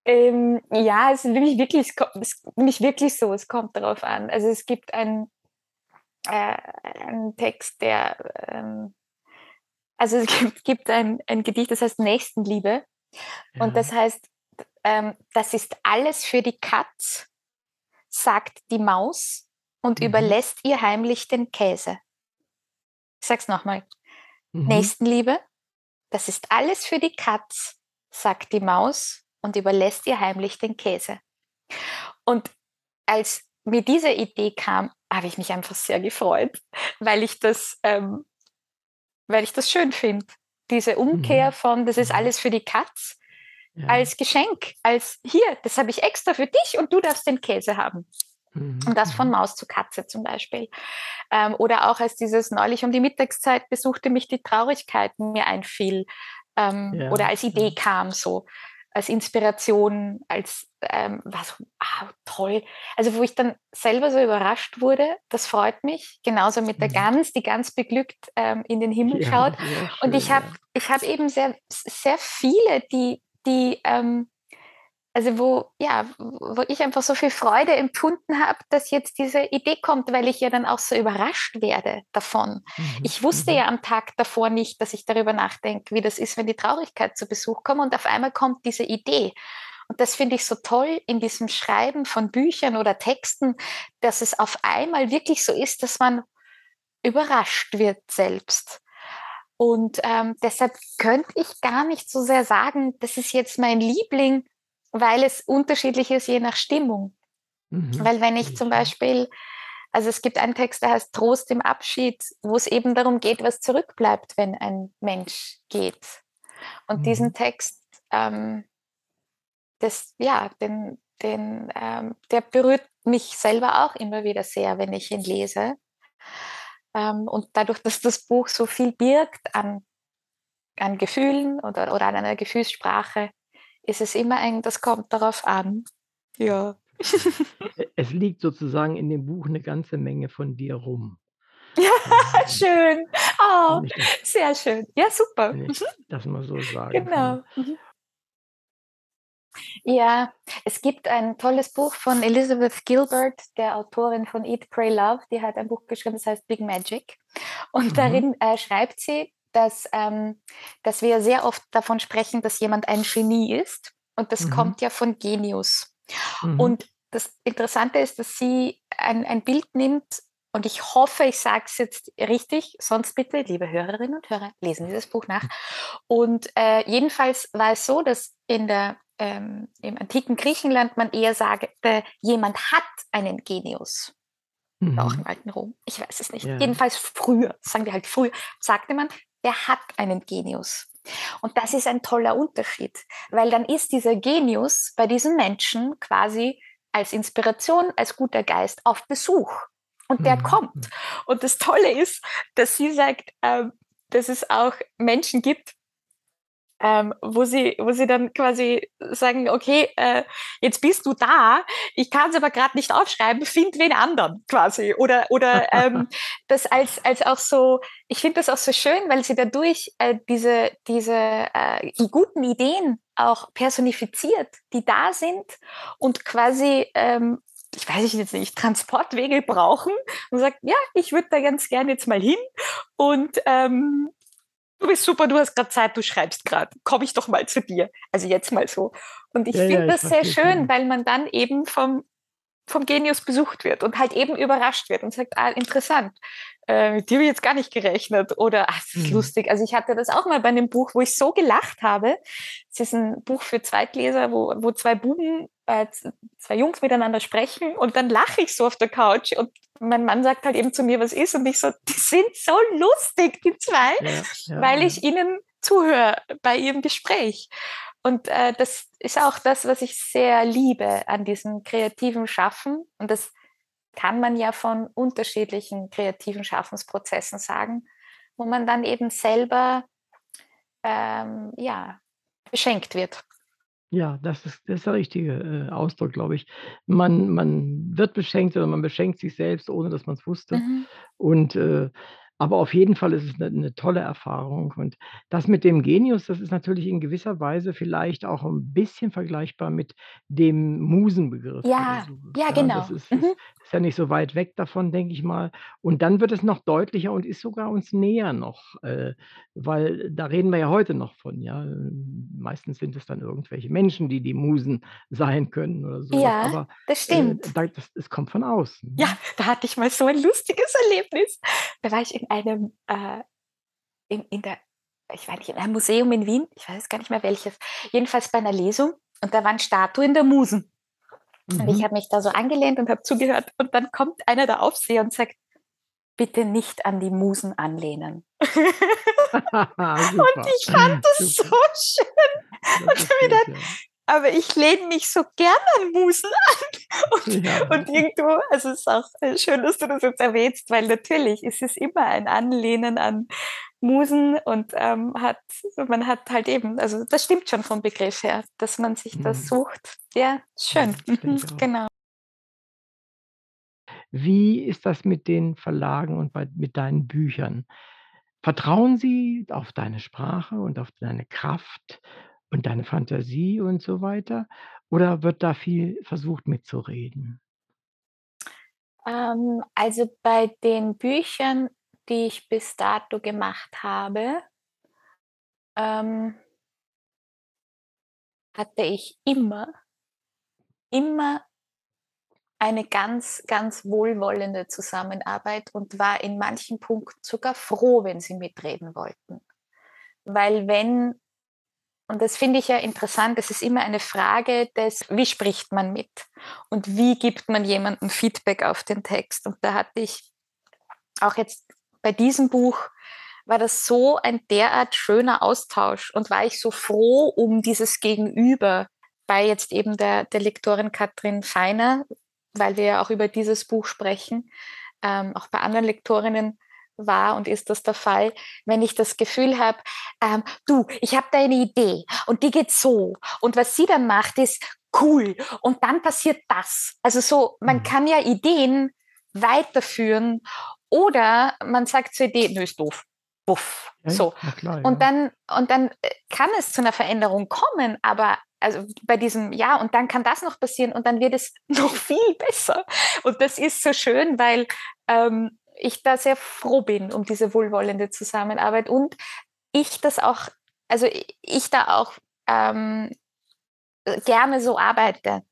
ähm, ja, es ist nämlich wirklich, es nämlich wirklich so, es kommt darauf an. Also es gibt einen, äh, einen Text, der, ähm, also es gibt, gibt ein, ein Gedicht, das heißt Nächstenliebe. Ja. Und das heißt, ähm, das ist alles für die Katz, sagt die Maus und mhm. überlässt ihr heimlich den Käse. Ich sag's nochmal. Mhm. Nächstenliebe, das ist alles für die Katz, sagt die Maus und überlässt ihr heimlich den Käse. Und als mir diese Idee kam, habe ich mich einfach sehr gefreut, weil ich das, ähm, weil ich das schön finde. Diese Umkehr mhm. von, das ist mhm. alles für die Katz, ja. als Geschenk, als hier, das habe ich extra für dich und du darfst den Käse haben. Mhm. Und das von. Maus zu Katze zum Beispiel. Ähm, oder auch als dieses neulich um die Mittagszeit besuchte mich die Traurigkeit mir einfiel ähm, ja. oder als Idee kam so als Inspiration, als ähm, was ah, toll. Also wo ich dann selber so überrascht wurde, das freut mich. Genauso mit der mhm. Gans, die ganz beglückt ähm, in den Himmel ja, schaut. Schön, und ich habe ja. ich hab eben sehr, sehr viele, die, die ähm, also wo, ja, wo ich einfach so viel Freude empfunden habe, dass jetzt diese Idee kommt, weil ich ja dann auch so überrascht werde davon. Mhm. Ich wusste mhm. ja am Tag davor nicht, dass ich darüber nachdenke, wie das ist, wenn die Traurigkeit zu Besuch kommt und auf einmal kommt diese Idee. Und das finde ich so toll in diesem Schreiben von Büchern oder Texten, dass es auf einmal wirklich so ist, dass man überrascht wird selbst. Und ähm, deshalb könnte ich gar nicht so sehr sagen, das ist jetzt mein Liebling, weil es unterschiedlich ist je nach Stimmung. Mhm. Weil wenn ich zum Beispiel, also es gibt einen Text, der heißt Trost im Abschied, wo es eben darum geht, was zurückbleibt, wenn ein Mensch geht. Und mhm. diesen Text, ähm, das, ja, den, den, ähm, der berührt mich selber auch immer wieder sehr, wenn ich ihn lese. Ähm, und dadurch, dass das Buch so viel birgt an, an Gefühlen oder, oder an einer Gefühlssprache, ist es immer ein, das kommt darauf an. Ja. Es liegt sozusagen in dem Buch eine ganze Menge von dir rum. Ja, schön. Oh, das, sehr schön. Ja, super. Mhm. das mal so sagen Genau. Kann. Mhm. Ja, es gibt ein tolles Buch von Elizabeth Gilbert, der Autorin von Eat, Pray, Love. Die hat ein Buch geschrieben, das heißt Big Magic. Und mhm. darin äh, schreibt sie, dass, ähm, dass wir sehr oft davon sprechen, dass jemand ein Genie ist. Und das mhm. kommt ja von Genius. Mhm. Und das Interessante ist, dass sie ein, ein Bild nimmt, und ich hoffe, ich sage es jetzt richtig, sonst bitte, liebe Hörerinnen und Hörer, lesen Sie das Buch nach. Und äh, jedenfalls war es so, dass in der, ähm, im antiken Griechenland man eher sagte, jemand hat einen Genius. Mhm. Auch im alten Rom, ich weiß es nicht. Ja. Jedenfalls früher, sagen wir halt früher, sagte man, der hat einen Genius. Und das ist ein toller Unterschied, weil dann ist dieser Genius bei diesen Menschen quasi als Inspiration, als guter Geist auf Besuch. Und der mhm. kommt. Und das Tolle ist, dass sie sagt, äh, dass es auch Menschen gibt, ähm, wo, sie, wo sie dann quasi sagen, okay, äh, jetzt bist du da, ich kann es aber gerade nicht aufschreiben, find wen anderen quasi. Oder, oder ähm, das als, als auch so, ich finde das auch so schön, weil sie dadurch äh, diese, diese äh, guten Ideen auch personifiziert, die da sind und quasi ähm, ich weiß jetzt nicht, Transportwege brauchen und sagt, ja, ich würde da ganz gerne jetzt mal hin und ähm, du bist super, du hast gerade Zeit, du schreibst gerade, komme ich doch mal zu dir. Also jetzt mal so. Und ich ja, finde ja, das sehr schön, weil man dann eben vom, vom Genius besucht wird und halt eben überrascht wird und sagt, ah, interessant, äh, mit dir habe ich jetzt gar nicht gerechnet oder ach, das ist mhm. lustig. Also ich hatte das auch mal bei einem Buch, wo ich so gelacht habe. Es ist ein Buch für Zweitleser, wo, wo zwei Buben, äh, zwei Jungs miteinander sprechen und dann lache ich so auf der Couch und mein Mann sagt halt eben zu mir, was ist und ich so, die sind so lustig, die zwei, ja, ja, weil ich ihnen zuhöre bei ihrem Gespräch. Und äh, das ist auch das, was ich sehr liebe an diesem kreativen Schaffen. Und das kann man ja von unterschiedlichen kreativen Schaffensprozessen sagen, wo man dann eben selber ähm, ja, beschenkt wird. Ja, das ist, das ist der richtige äh, Ausdruck, glaube ich. Man, man wird beschenkt oder man beschenkt sich selbst, ohne dass man es wusste. Mhm. Und äh, aber auf jeden Fall ist es eine 'ne tolle Erfahrung. Und das mit dem Genius, das ist natürlich in gewisser Weise vielleicht auch ein bisschen vergleichbar mit dem Musenbegriff Ja, so, ja, genau. Das ist ist Mhm. ist ja nicht so weit weg davon, denke ich mal. Und dann wird es noch deutlicher und ist sogar uns näher noch, äh, weil da reden wir ja heute noch von, ja. Meistens sind es dann irgendwelche Menschen, die die Musen sein können oder so Ja, aber, das äh, stimmt. da das es kommt von außen, Ja, ne? da hatte ich mal so ein lustiges Erlebnis. Da war ich in einem, äh, in, in der, ich weiß nicht, in einem Museum in Wien, ich weiß gar nicht mehr welches, jedenfalls bei einer Lesung und da waren Statuen der Musen. Mhm. Und ich mhm. habe mich da so angelehnt und habe zugehört und dann kommt einer der Aufseher und sagt, bitte nicht an die Musen anlehnen. und ich fand das so schön. Das und wieder, ja aber ich lehne mich so gern an Musen an. Und, ja. und irgendwo, also es ist auch schön, dass du das jetzt erwähnst, weil natürlich ist es immer ein Anlehnen an, Musen und ähm, hat, man hat halt eben, also das stimmt schon vom Begriff her, dass man sich das Mhm. sucht. Ja, schön. Mhm, genau. Wie ist das mit den Verlagen und bei mit deinen Büchern? Vertrauen sie auf deine Sprache und auf deine Kraft und deine Fantasie und so weiter? Oder wird da viel versucht mitzureden? Ähm, also bei den Büchern, die ich bis dato gemacht habe ähm hatte ich immer immer eine ganz, ganz wohlwollende Zusammenarbeit und war in manchen Punkten sogar froh, wenn sie mitreden wollten. Weil wenn und das finde ich ja interessant, es ist immer eine Frage des wie spricht man mit und wie gibt man jemandem Feedback auf den Text? Und da hatte ich auch jetzt bei diesem Buch war das so ein derart schöner Austausch und war ich so froh um dieses Gegenüber bei jetzt eben der der Lektorin Katrin Feiner, weil wir ja auch über dieses Buch sprechen. Ähm, auch bei anderen Lektorinnen war und ist das der Fall, wenn ich das Gefühl habe, ähm: „Du, ich habe da eine Idee und die geht so und was sie dann macht, ist cool und dann passiert das.“ Also so, man Mhm. kann ja Ideen weiterführen oder man sagt zur Idee: „Nö, ist doof. Buff.“ Ja, So. klar, ja. Und dann und dann, äh, kann es zu einer Veränderung kommen, aber also bei diesem ja, und dann kann das noch passieren und dann wird es noch viel besser. Und das ist so schön, weil, ähm, ich da sehr froh bin um diese wohlwollende Zusammenarbeit und ich das auch also ich da auch, ähm, äh, gerne so arbeite,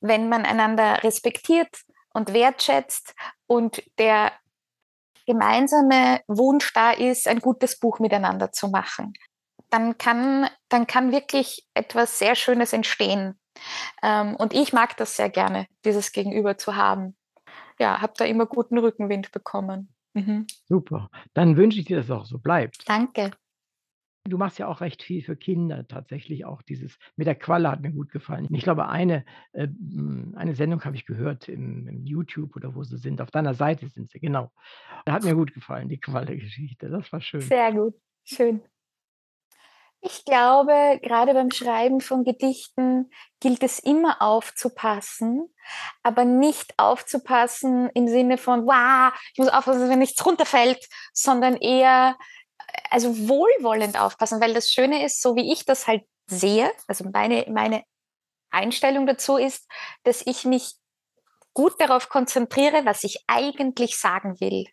wenn man einander respektiert und wertschätzt und der gemeinsame Wunsch da ist, ein gutes Buch miteinander zu machen. Dann kann dann kann wirklich etwas sehr Schönes entstehen. Ähm, und ich mag das sehr gerne, dieses Gegenüber zu haben. Ja, habe da immer guten Rückenwind bekommen. Mhm. Super. Dann wünsche ich dir, dass es auch so bleibt. Danke. Du machst ja auch recht viel für Kinder tatsächlich auch dieses mit der Qualle hat mir gut gefallen. Ich glaube, eine äh, eine Sendung habe ich gehört im im YouTube oder wo sie sind. Auf deiner Seite sind sie, genau. Da hat mir gut gefallen, die Qualle-Geschichte. Das war schön. Sehr gut, schön. Ich glaube, grade beim Schreiben von Gedichten gilt es immer aufzupassen, aber nicht aufzupassen im Sinne von: „Wa, ich muss aufpassen, dass mir nichts runterfällt“, sondern eher, also wohlwollend aufpassen, weil das Schöne ist, so wie ich das halt sehe, also meine meine Einstellung dazu ist, dass ich mich gut darauf konzentriere, was ich eigentlich sagen will.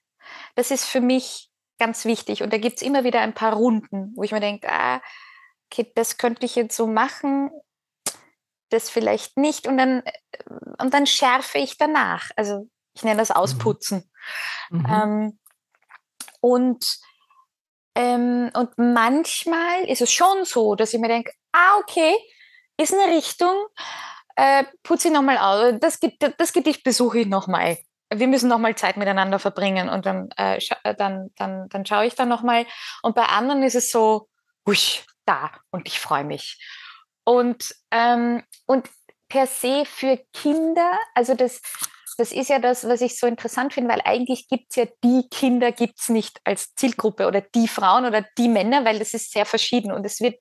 Das ist für mich ganz wichtig und da gibt's immer wieder ein paar Runden, wo ich mir denke: „Ah, okay, das könnte ich jetzt so machen, das vielleicht nicht“ und dann äh, und dann schärfe ich danach. Also, ich nenne das Mhm. Ausputzen. Mhm. Ähm, und ähm, und manchmal ist es schon so, dass ich mir denke: „Ah, okay, ist 'ne Richtung, äh, putze ich noch mal au das Ge das Gedicht besuche ich noch mal. Wir müssen noch mal Zeit miteinander verbringen“ und dann, äh, scha dann dann dann schaue ich da noch mal. Und bei anderen ist es so: „Ui, da und ich freue mich.“ Und ähm, und per se für Kinder also das das ist ja das, was ich so interessant finde, weil eigentlich gibt's ja die Kinder gibt's nicht als Zielgruppe oder die Frauen oder die Männer, weil das ist sehr verschieden und es wird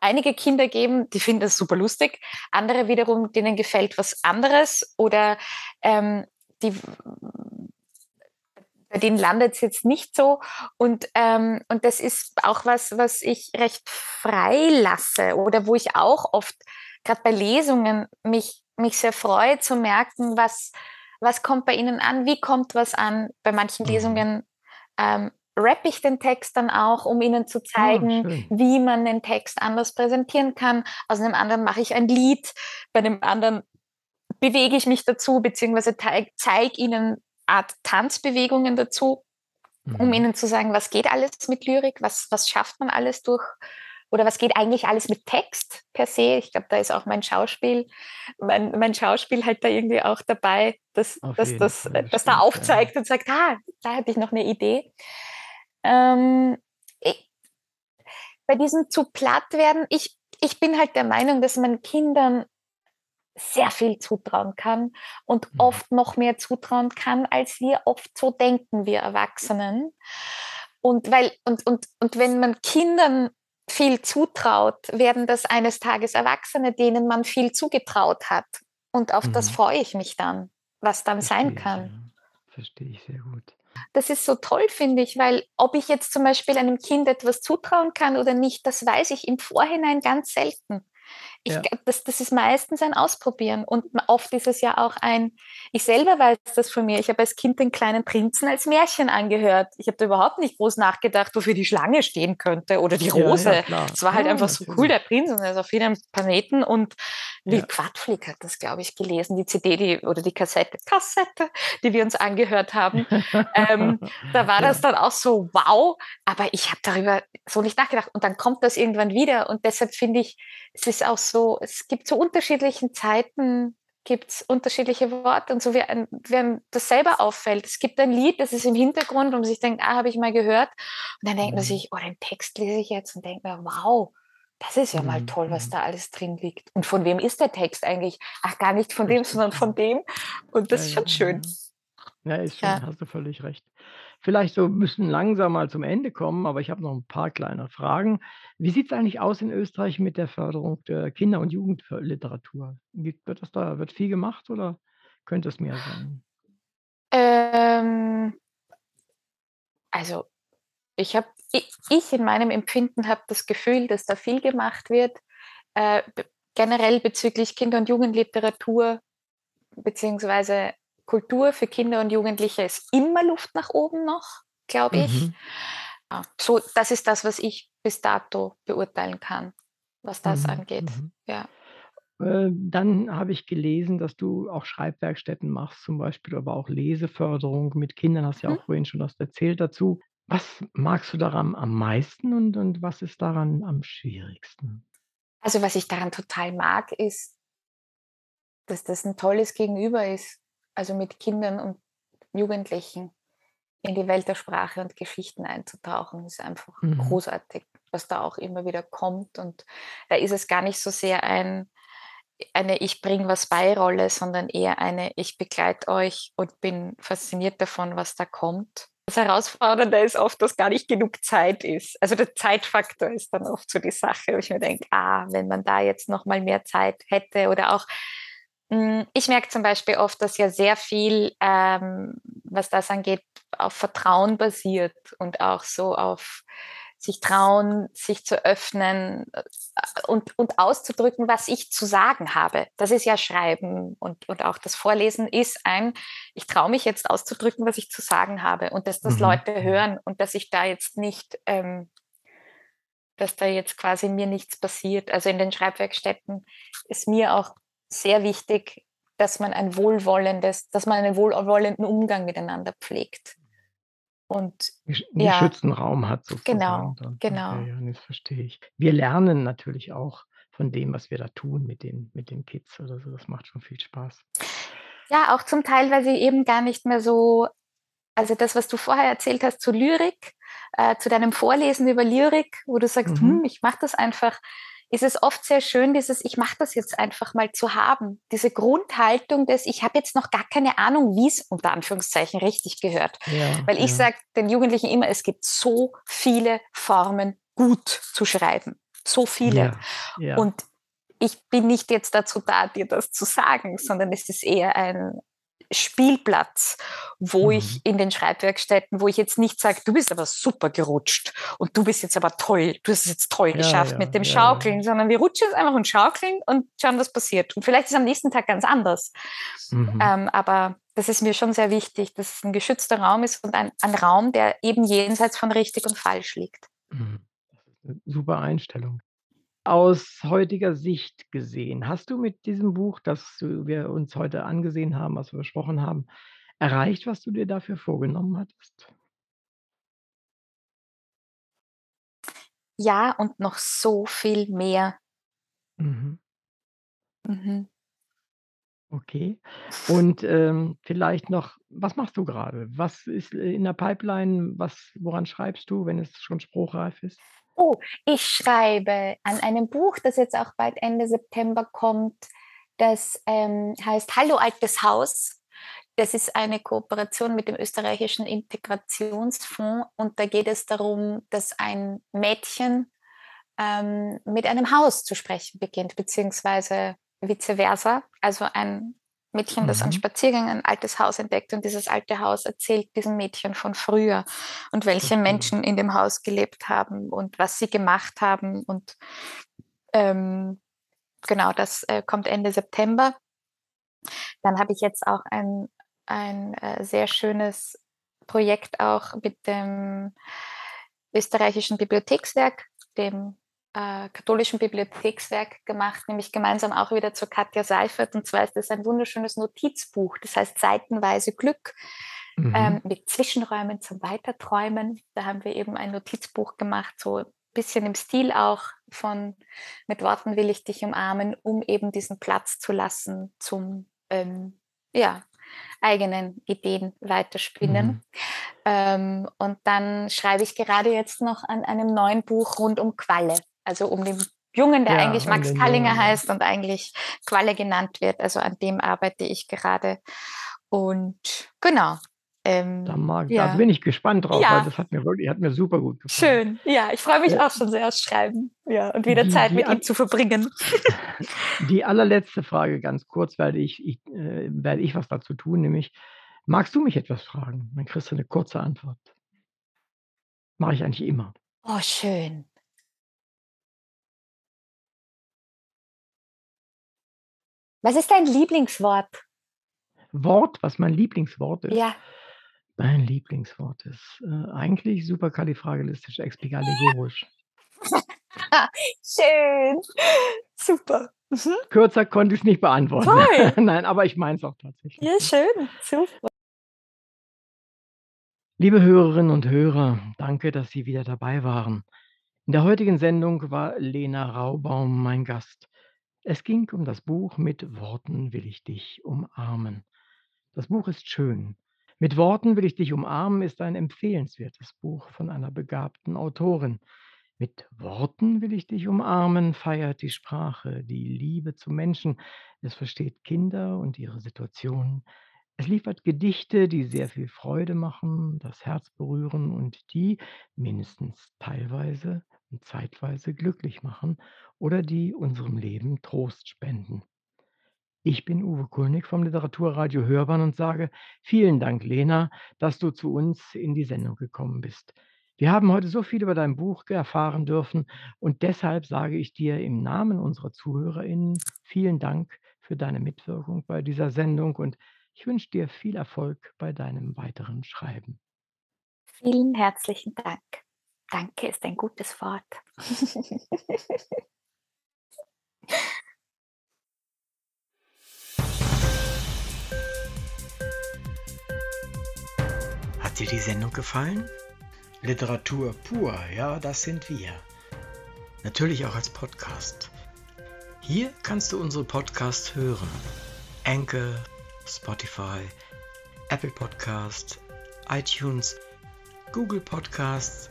einige Kinder geben, die finden das super lustig, andere wiederum, denen gefällt was anderes oder, ähm, die bei denen landet's jetzt nicht so und ähm, und das ist auch was, was ich recht frei lasse oder wo ich auch oft grad bei Lesungen mich mich sehr freue zu merken, was was kommt bei ihnen an, wie kommt was an. Bei manchen Mhm. Lesungen, ähm, rappe ich den Text dann auch, um ihnen zu Ah, zeigen, schön. wie man den Text anders präsentieren kann. Aus 'nem anderen mache ich ein Lied, bei dem anderen bewege ich mich dazu, beziehungsweise zeige ihnen Art Tanzbewegungen dazu, um Mhm. ihnen zu sagen, was geht alles mit Lyrik, was was schafft man alles durch oder was geht eigentlich alles mit Text per se. Ich glaube, da ist auch mein Schauspiel mein mein Schauspiel halt da irgendwie auch dabei, dass Auf dass jeden das Fall, äh, das da stimmt, ja. aufzeigt und sagt: „Ah, da hatte ich noch 'ne Idee.“ Ähm, i bei diesem zu platt werden ich ich bin halt der Meinung, dass man Kindern sehr viel zutrauen kann und Mhm. oft noch mehr zutrauen kann, als wir oft so denken, wir Erwachsenen. Und, weil, und, und, und wenn man Kindern viel zutraut, werden das eines Tages Erwachsene, denen man viel zugetraut hat. Und auf mhm. das freue ich mich dann, was dann Verstehe sein kann. ja. Verstehe ich sehr gut. Das ist so toll, finde ich, weil ob ich jetzt zum Beispiel einem Kind etwas zutrauen kann oder nicht, das weiß ich im Vorhinein ganz selten. Ich, ja. das, das ist meistens ein Ausprobieren und oft ist es ja auch ein, ich selber weiß das von mir, ich habe als Kind den kleinen Prinzen als Märchen angehört. Ich habe da überhaupt nicht groß nachgedacht, wofür die Schlange stehen könnte oder die Rose. Ja, es war halt einfach so cool, der Prinz und er ist auf jedem Planeten und Will ja. Quadflick hat das, glaube ich, gelesen, die CD die, oder die Kassette, Kassette, die wir uns angehört haben. ähm, da war das dann auch so, wow, aber ich habe darüber so nicht nachgedacht und dann kommt das irgendwann wieder und deshalb finde ich, es ist auch so, es gibt zu unterschiedlichen Zeiten gibt es unterschiedliche Worte und so wie, ein, einem das selber auffällt. Es gibt ein Lied, das ist im Hintergrund, wo man sich denkt, ah, habe ich mal gehört. Und dann denkt man mhm. sich, oh, den Text lese ich jetzt und denkt mir, wow, das ist ja mal mhm, toll, was mhm. da alles drin liegt. Und von wem ist der Text eigentlich? Ach, gar nicht von dem, sondern von dem. Und das ist schon schön. Ja, ist schon, ja. hast du völlig recht. Vielleicht so müssen langsam mal zum Ende kommen, aber ich habe noch ein paar kleine Fragen. Wie sieht es eigentlich aus in Österreich mit der Förderung der Kinder- und Jugendliteratur? Wird das da wird viel gemacht oder könnte es mehr sein? Ähm, also ich habe ich in meinem Empfinden habe das Gefühl, dass da viel gemacht wird, äh, generell bezüglich Kinder- und Jugendliteratur beziehungsweise Kultur für Kinder und Jugendliche ist immer Luft nach oben noch, glaube ich. Mhm. Ja, so, das ist das, was ich bis dato beurteilen kann, was das mhm. angeht. Mhm. Ja. Äh, dann habe ich gelesen, dass du auch Schreibwerkstätten machst, zum Beispiel, aber auch Leseförderung mit Kindern. Hast ja auch mhm. vorhin schon was erzählt dazu. Was magst du daran am meisten und, und was ist daran am schwierigsten? Also was ich daran total mag, ist, dass das ein tolles Gegenüber ist also mit Kindern und Jugendlichen in die Welt der Sprache und Geschichten einzutauchen, ist einfach mhm. großartig, was da auch immer wieder kommt. Und da ist es gar nicht so sehr ein, eine Ich bringe was bei Rolle, sondern eher eine Ich begleite euch und bin fasziniert davon, was da kommt. Das Herausfordernde ist oft, dass gar nicht genug Zeit ist. Also der Zeitfaktor ist dann oft so die Sache, wo ich mir denke, ah, wenn man da jetzt noch mal mehr Zeit hätte oder auch ich merke zum Beispiel oft, dass ja sehr viel, ähm, was das angeht, auf Vertrauen basiert und auch so auf sich trauen, sich zu öffnen äh, und, und auszudrücken, was ich zu sagen habe. Das ist ja Schreiben und, und auch das Vorlesen ist ein, ich traue mich jetzt auszudrücken, was ich zu sagen habe und dass das mhm. Leute hören und dass ich da jetzt nicht, ähm, dass da jetzt quasi mir nichts passiert. Also in den Schreibwerkstätten ist mir auch sehr wichtig, dass man ein wohlwollendes, dass man einen wohlwollenden Umgang miteinander pflegt. Und einen ja, geschützten Raum hat sozusagen. Genau, dann. genau. Okay, ja, das verstehe ich. Wir lernen natürlich auch von dem, was wir da tun mit den, mit den Kids oder so. Das macht schon viel Spaß. Ja, auch zum Teil, weil sie eben gar nicht mehr so, also das, was du vorher erzählt hast zu Lyrik, äh, zu deinem Vorlesen über Lyrik, wo du sagst, mhm. hm, ich mache das einfach ist es oft sehr schön, dieses Ich mache das jetzt einfach mal zu haben. Diese Grundhaltung des Ich habe jetzt noch gar keine Ahnung, wie es unter Anführungszeichen richtig gehört. Ja, Weil ich ja. sage den Jugendlichen immer, es gibt so viele Formen, gut zu schreiben. So viele. Ja, Und ich bin nicht jetzt dazu da, dir das zu sagen, sondern es ist eher ein, Spielplatz, wo mhm. ich in den Schreibwerkstätten, wo ich jetzt nicht sage, du bist aber super gerutscht und du bist jetzt aber toll, du hast es jetzt toll ja, geschafft ja, mit dem ja, Schaukeln, sondern wir rutschen jetzt einfach und schaukeln und schauen, was passiert. Und vielleicht ist es am nächsten Tag ganz anders. Mhm. Ähm, aber das ist mir schon sehr wichtig, dass es ein geschützter Raum ist und ein, ein Raum, der eben jenseits von richtig und falsch liegt. Mhm. Super Einstellung aus heutiger Sicht gesehen, hast du mit diesem Buch, das wir uns heute angesehen haben, was wir besprochen haben, erreicht, was du dir dafür vorgenommen hattest? Ja, und noch so viel mehr. Mhm. Mhm. Okay. Und ähm, vielleicht noch, was machst du gerade? Was ist in der Pipeline? Was, woran schreibst du, wenn es schon spruchreif ist? Oh, ich schreibe an einem Buch, das jetzt auch bald Ende September kommt. Das ähm, heißt Hallo altes Haus. das ist eine Kooperation mit dem österreichischen Integrationsfonds und da geht es darum, dass ein Mädchen ähm, mit einem Haus zu sprechen beginnt, beziehungsweise vice versa. Also ein Mädchen, das mhm. an Spaziergang ein altes Haus entdeckt und dieses alte Haus erzählt diesem Mädchen von früher und welche. Menschen in dem Haus gelebt haben und was sie gemacht haben. Und ähm, genau, das äh, kommt Ende September. Dann habe ich jetzt auch ein, ein äh, sehr schönes Projekt auch mit dem österreichischen Bibliothekswerk, dem äh, katholischen Bibliothekswerk gemacht, nämlich gemeinsam auch wieder zur Katja Seifert. Und zwar ist das ein wunderschönes Notizbuch, das heißt Seitenweise Glück. Mhm. Ähm, mit Zwischenräumen zum Weiterträumen. Da haben wir eben ein Notizbuch gemacht, so ein bisschen im Stil auch von Mit Worten will ich dich umarmen, um eben diesen Platz zu lassen zum ähm, ja, eigenen Ideen weiterspinnen. Mhm. Ähm, und dann schreibe ich gerade jetzt noch an einem neuen Buch rund um Qualle also um den Jungen, der ja, eigentlich Max Kallinger Jungen. heißt und eigentlich Qualle genannt wird. Also an dem arbeite ich gerade. Und genau. Ähm, da, mag, ja. da bin ich gespannt drauf, ja. weil das hat mir wirklich, hat mir super gut gefallen. Schön, ja, ich freue mich auch schon sehr aufs Schreiben ja, und wieder die, Zeit die, mit ihm zu verbringen. Die allerletzte Frage, ganz kurz, werde ich, ich äh, werde ich was dazu tun, nämlich, magst du mich etwas fragen? Dann kriegst du eine kurze Antwort. Mache ich eigentlich immer. Oh, schön. Was ist dein Lieblingswort? Wort, was mein Lieblingswort ist? Ja. Mein Lieblingswort ist äh, eigentlich superkalifragilistisch expialigorisch. Schön. Super. Mhm. Kürzer konnte ich es nicht beantworten. Toll. Nein, aber ich meine es auch tatsächlich. Ja, schön. Super. Liebe Hörerinnen und Hörer, danke, dass Sie wieder dabei waren. In der heutigen Sendung war Lena Raubaum mein Gast. Es ging um das Buch Mit Worten will ich dich umarmen. Das Buch ist schön. Mit Worten will ich dich umarmen ist ein empfehlenswertes Buch von einer begabten Autorin. Mit Worten will ich dich umarmen feiert die Sprache, die Liebe zu Menschen. Es versteht Kinder und ihre Situation. Es liefert Gedichte, die sehr viel Freude machen, das Herz berühren und die, mindestens teilweise, zeitweise glücklich machen oder die unserem Leben Trost spenden. Ich bin Uwe Kulnig vom Literaturradio Hörbahn und sage vielen Dank, Lena, dass du zu uns in die Sendung gekommen bist. Wir haben heute so viel über dein Buch erfahren dürfen und deshalb sage ich dir im Namen unserer ZuhörerInnen vielen Dank für deine Mitwirkung bei dieser Sendung und ich wünsche dir viel Erfolg bei deinem weiteren Schreiben. Vielen herzlichen Dank. Danke ist ein gutes Wort. Hat dir die Sendung gefallen? Literatur pur, ja, das sind wir. Natürlich auch als Podcast. Hier kannst du unsere Podcasts hören. Anchor, Spotify, Apple Podcast, iTunes, Google Podcasts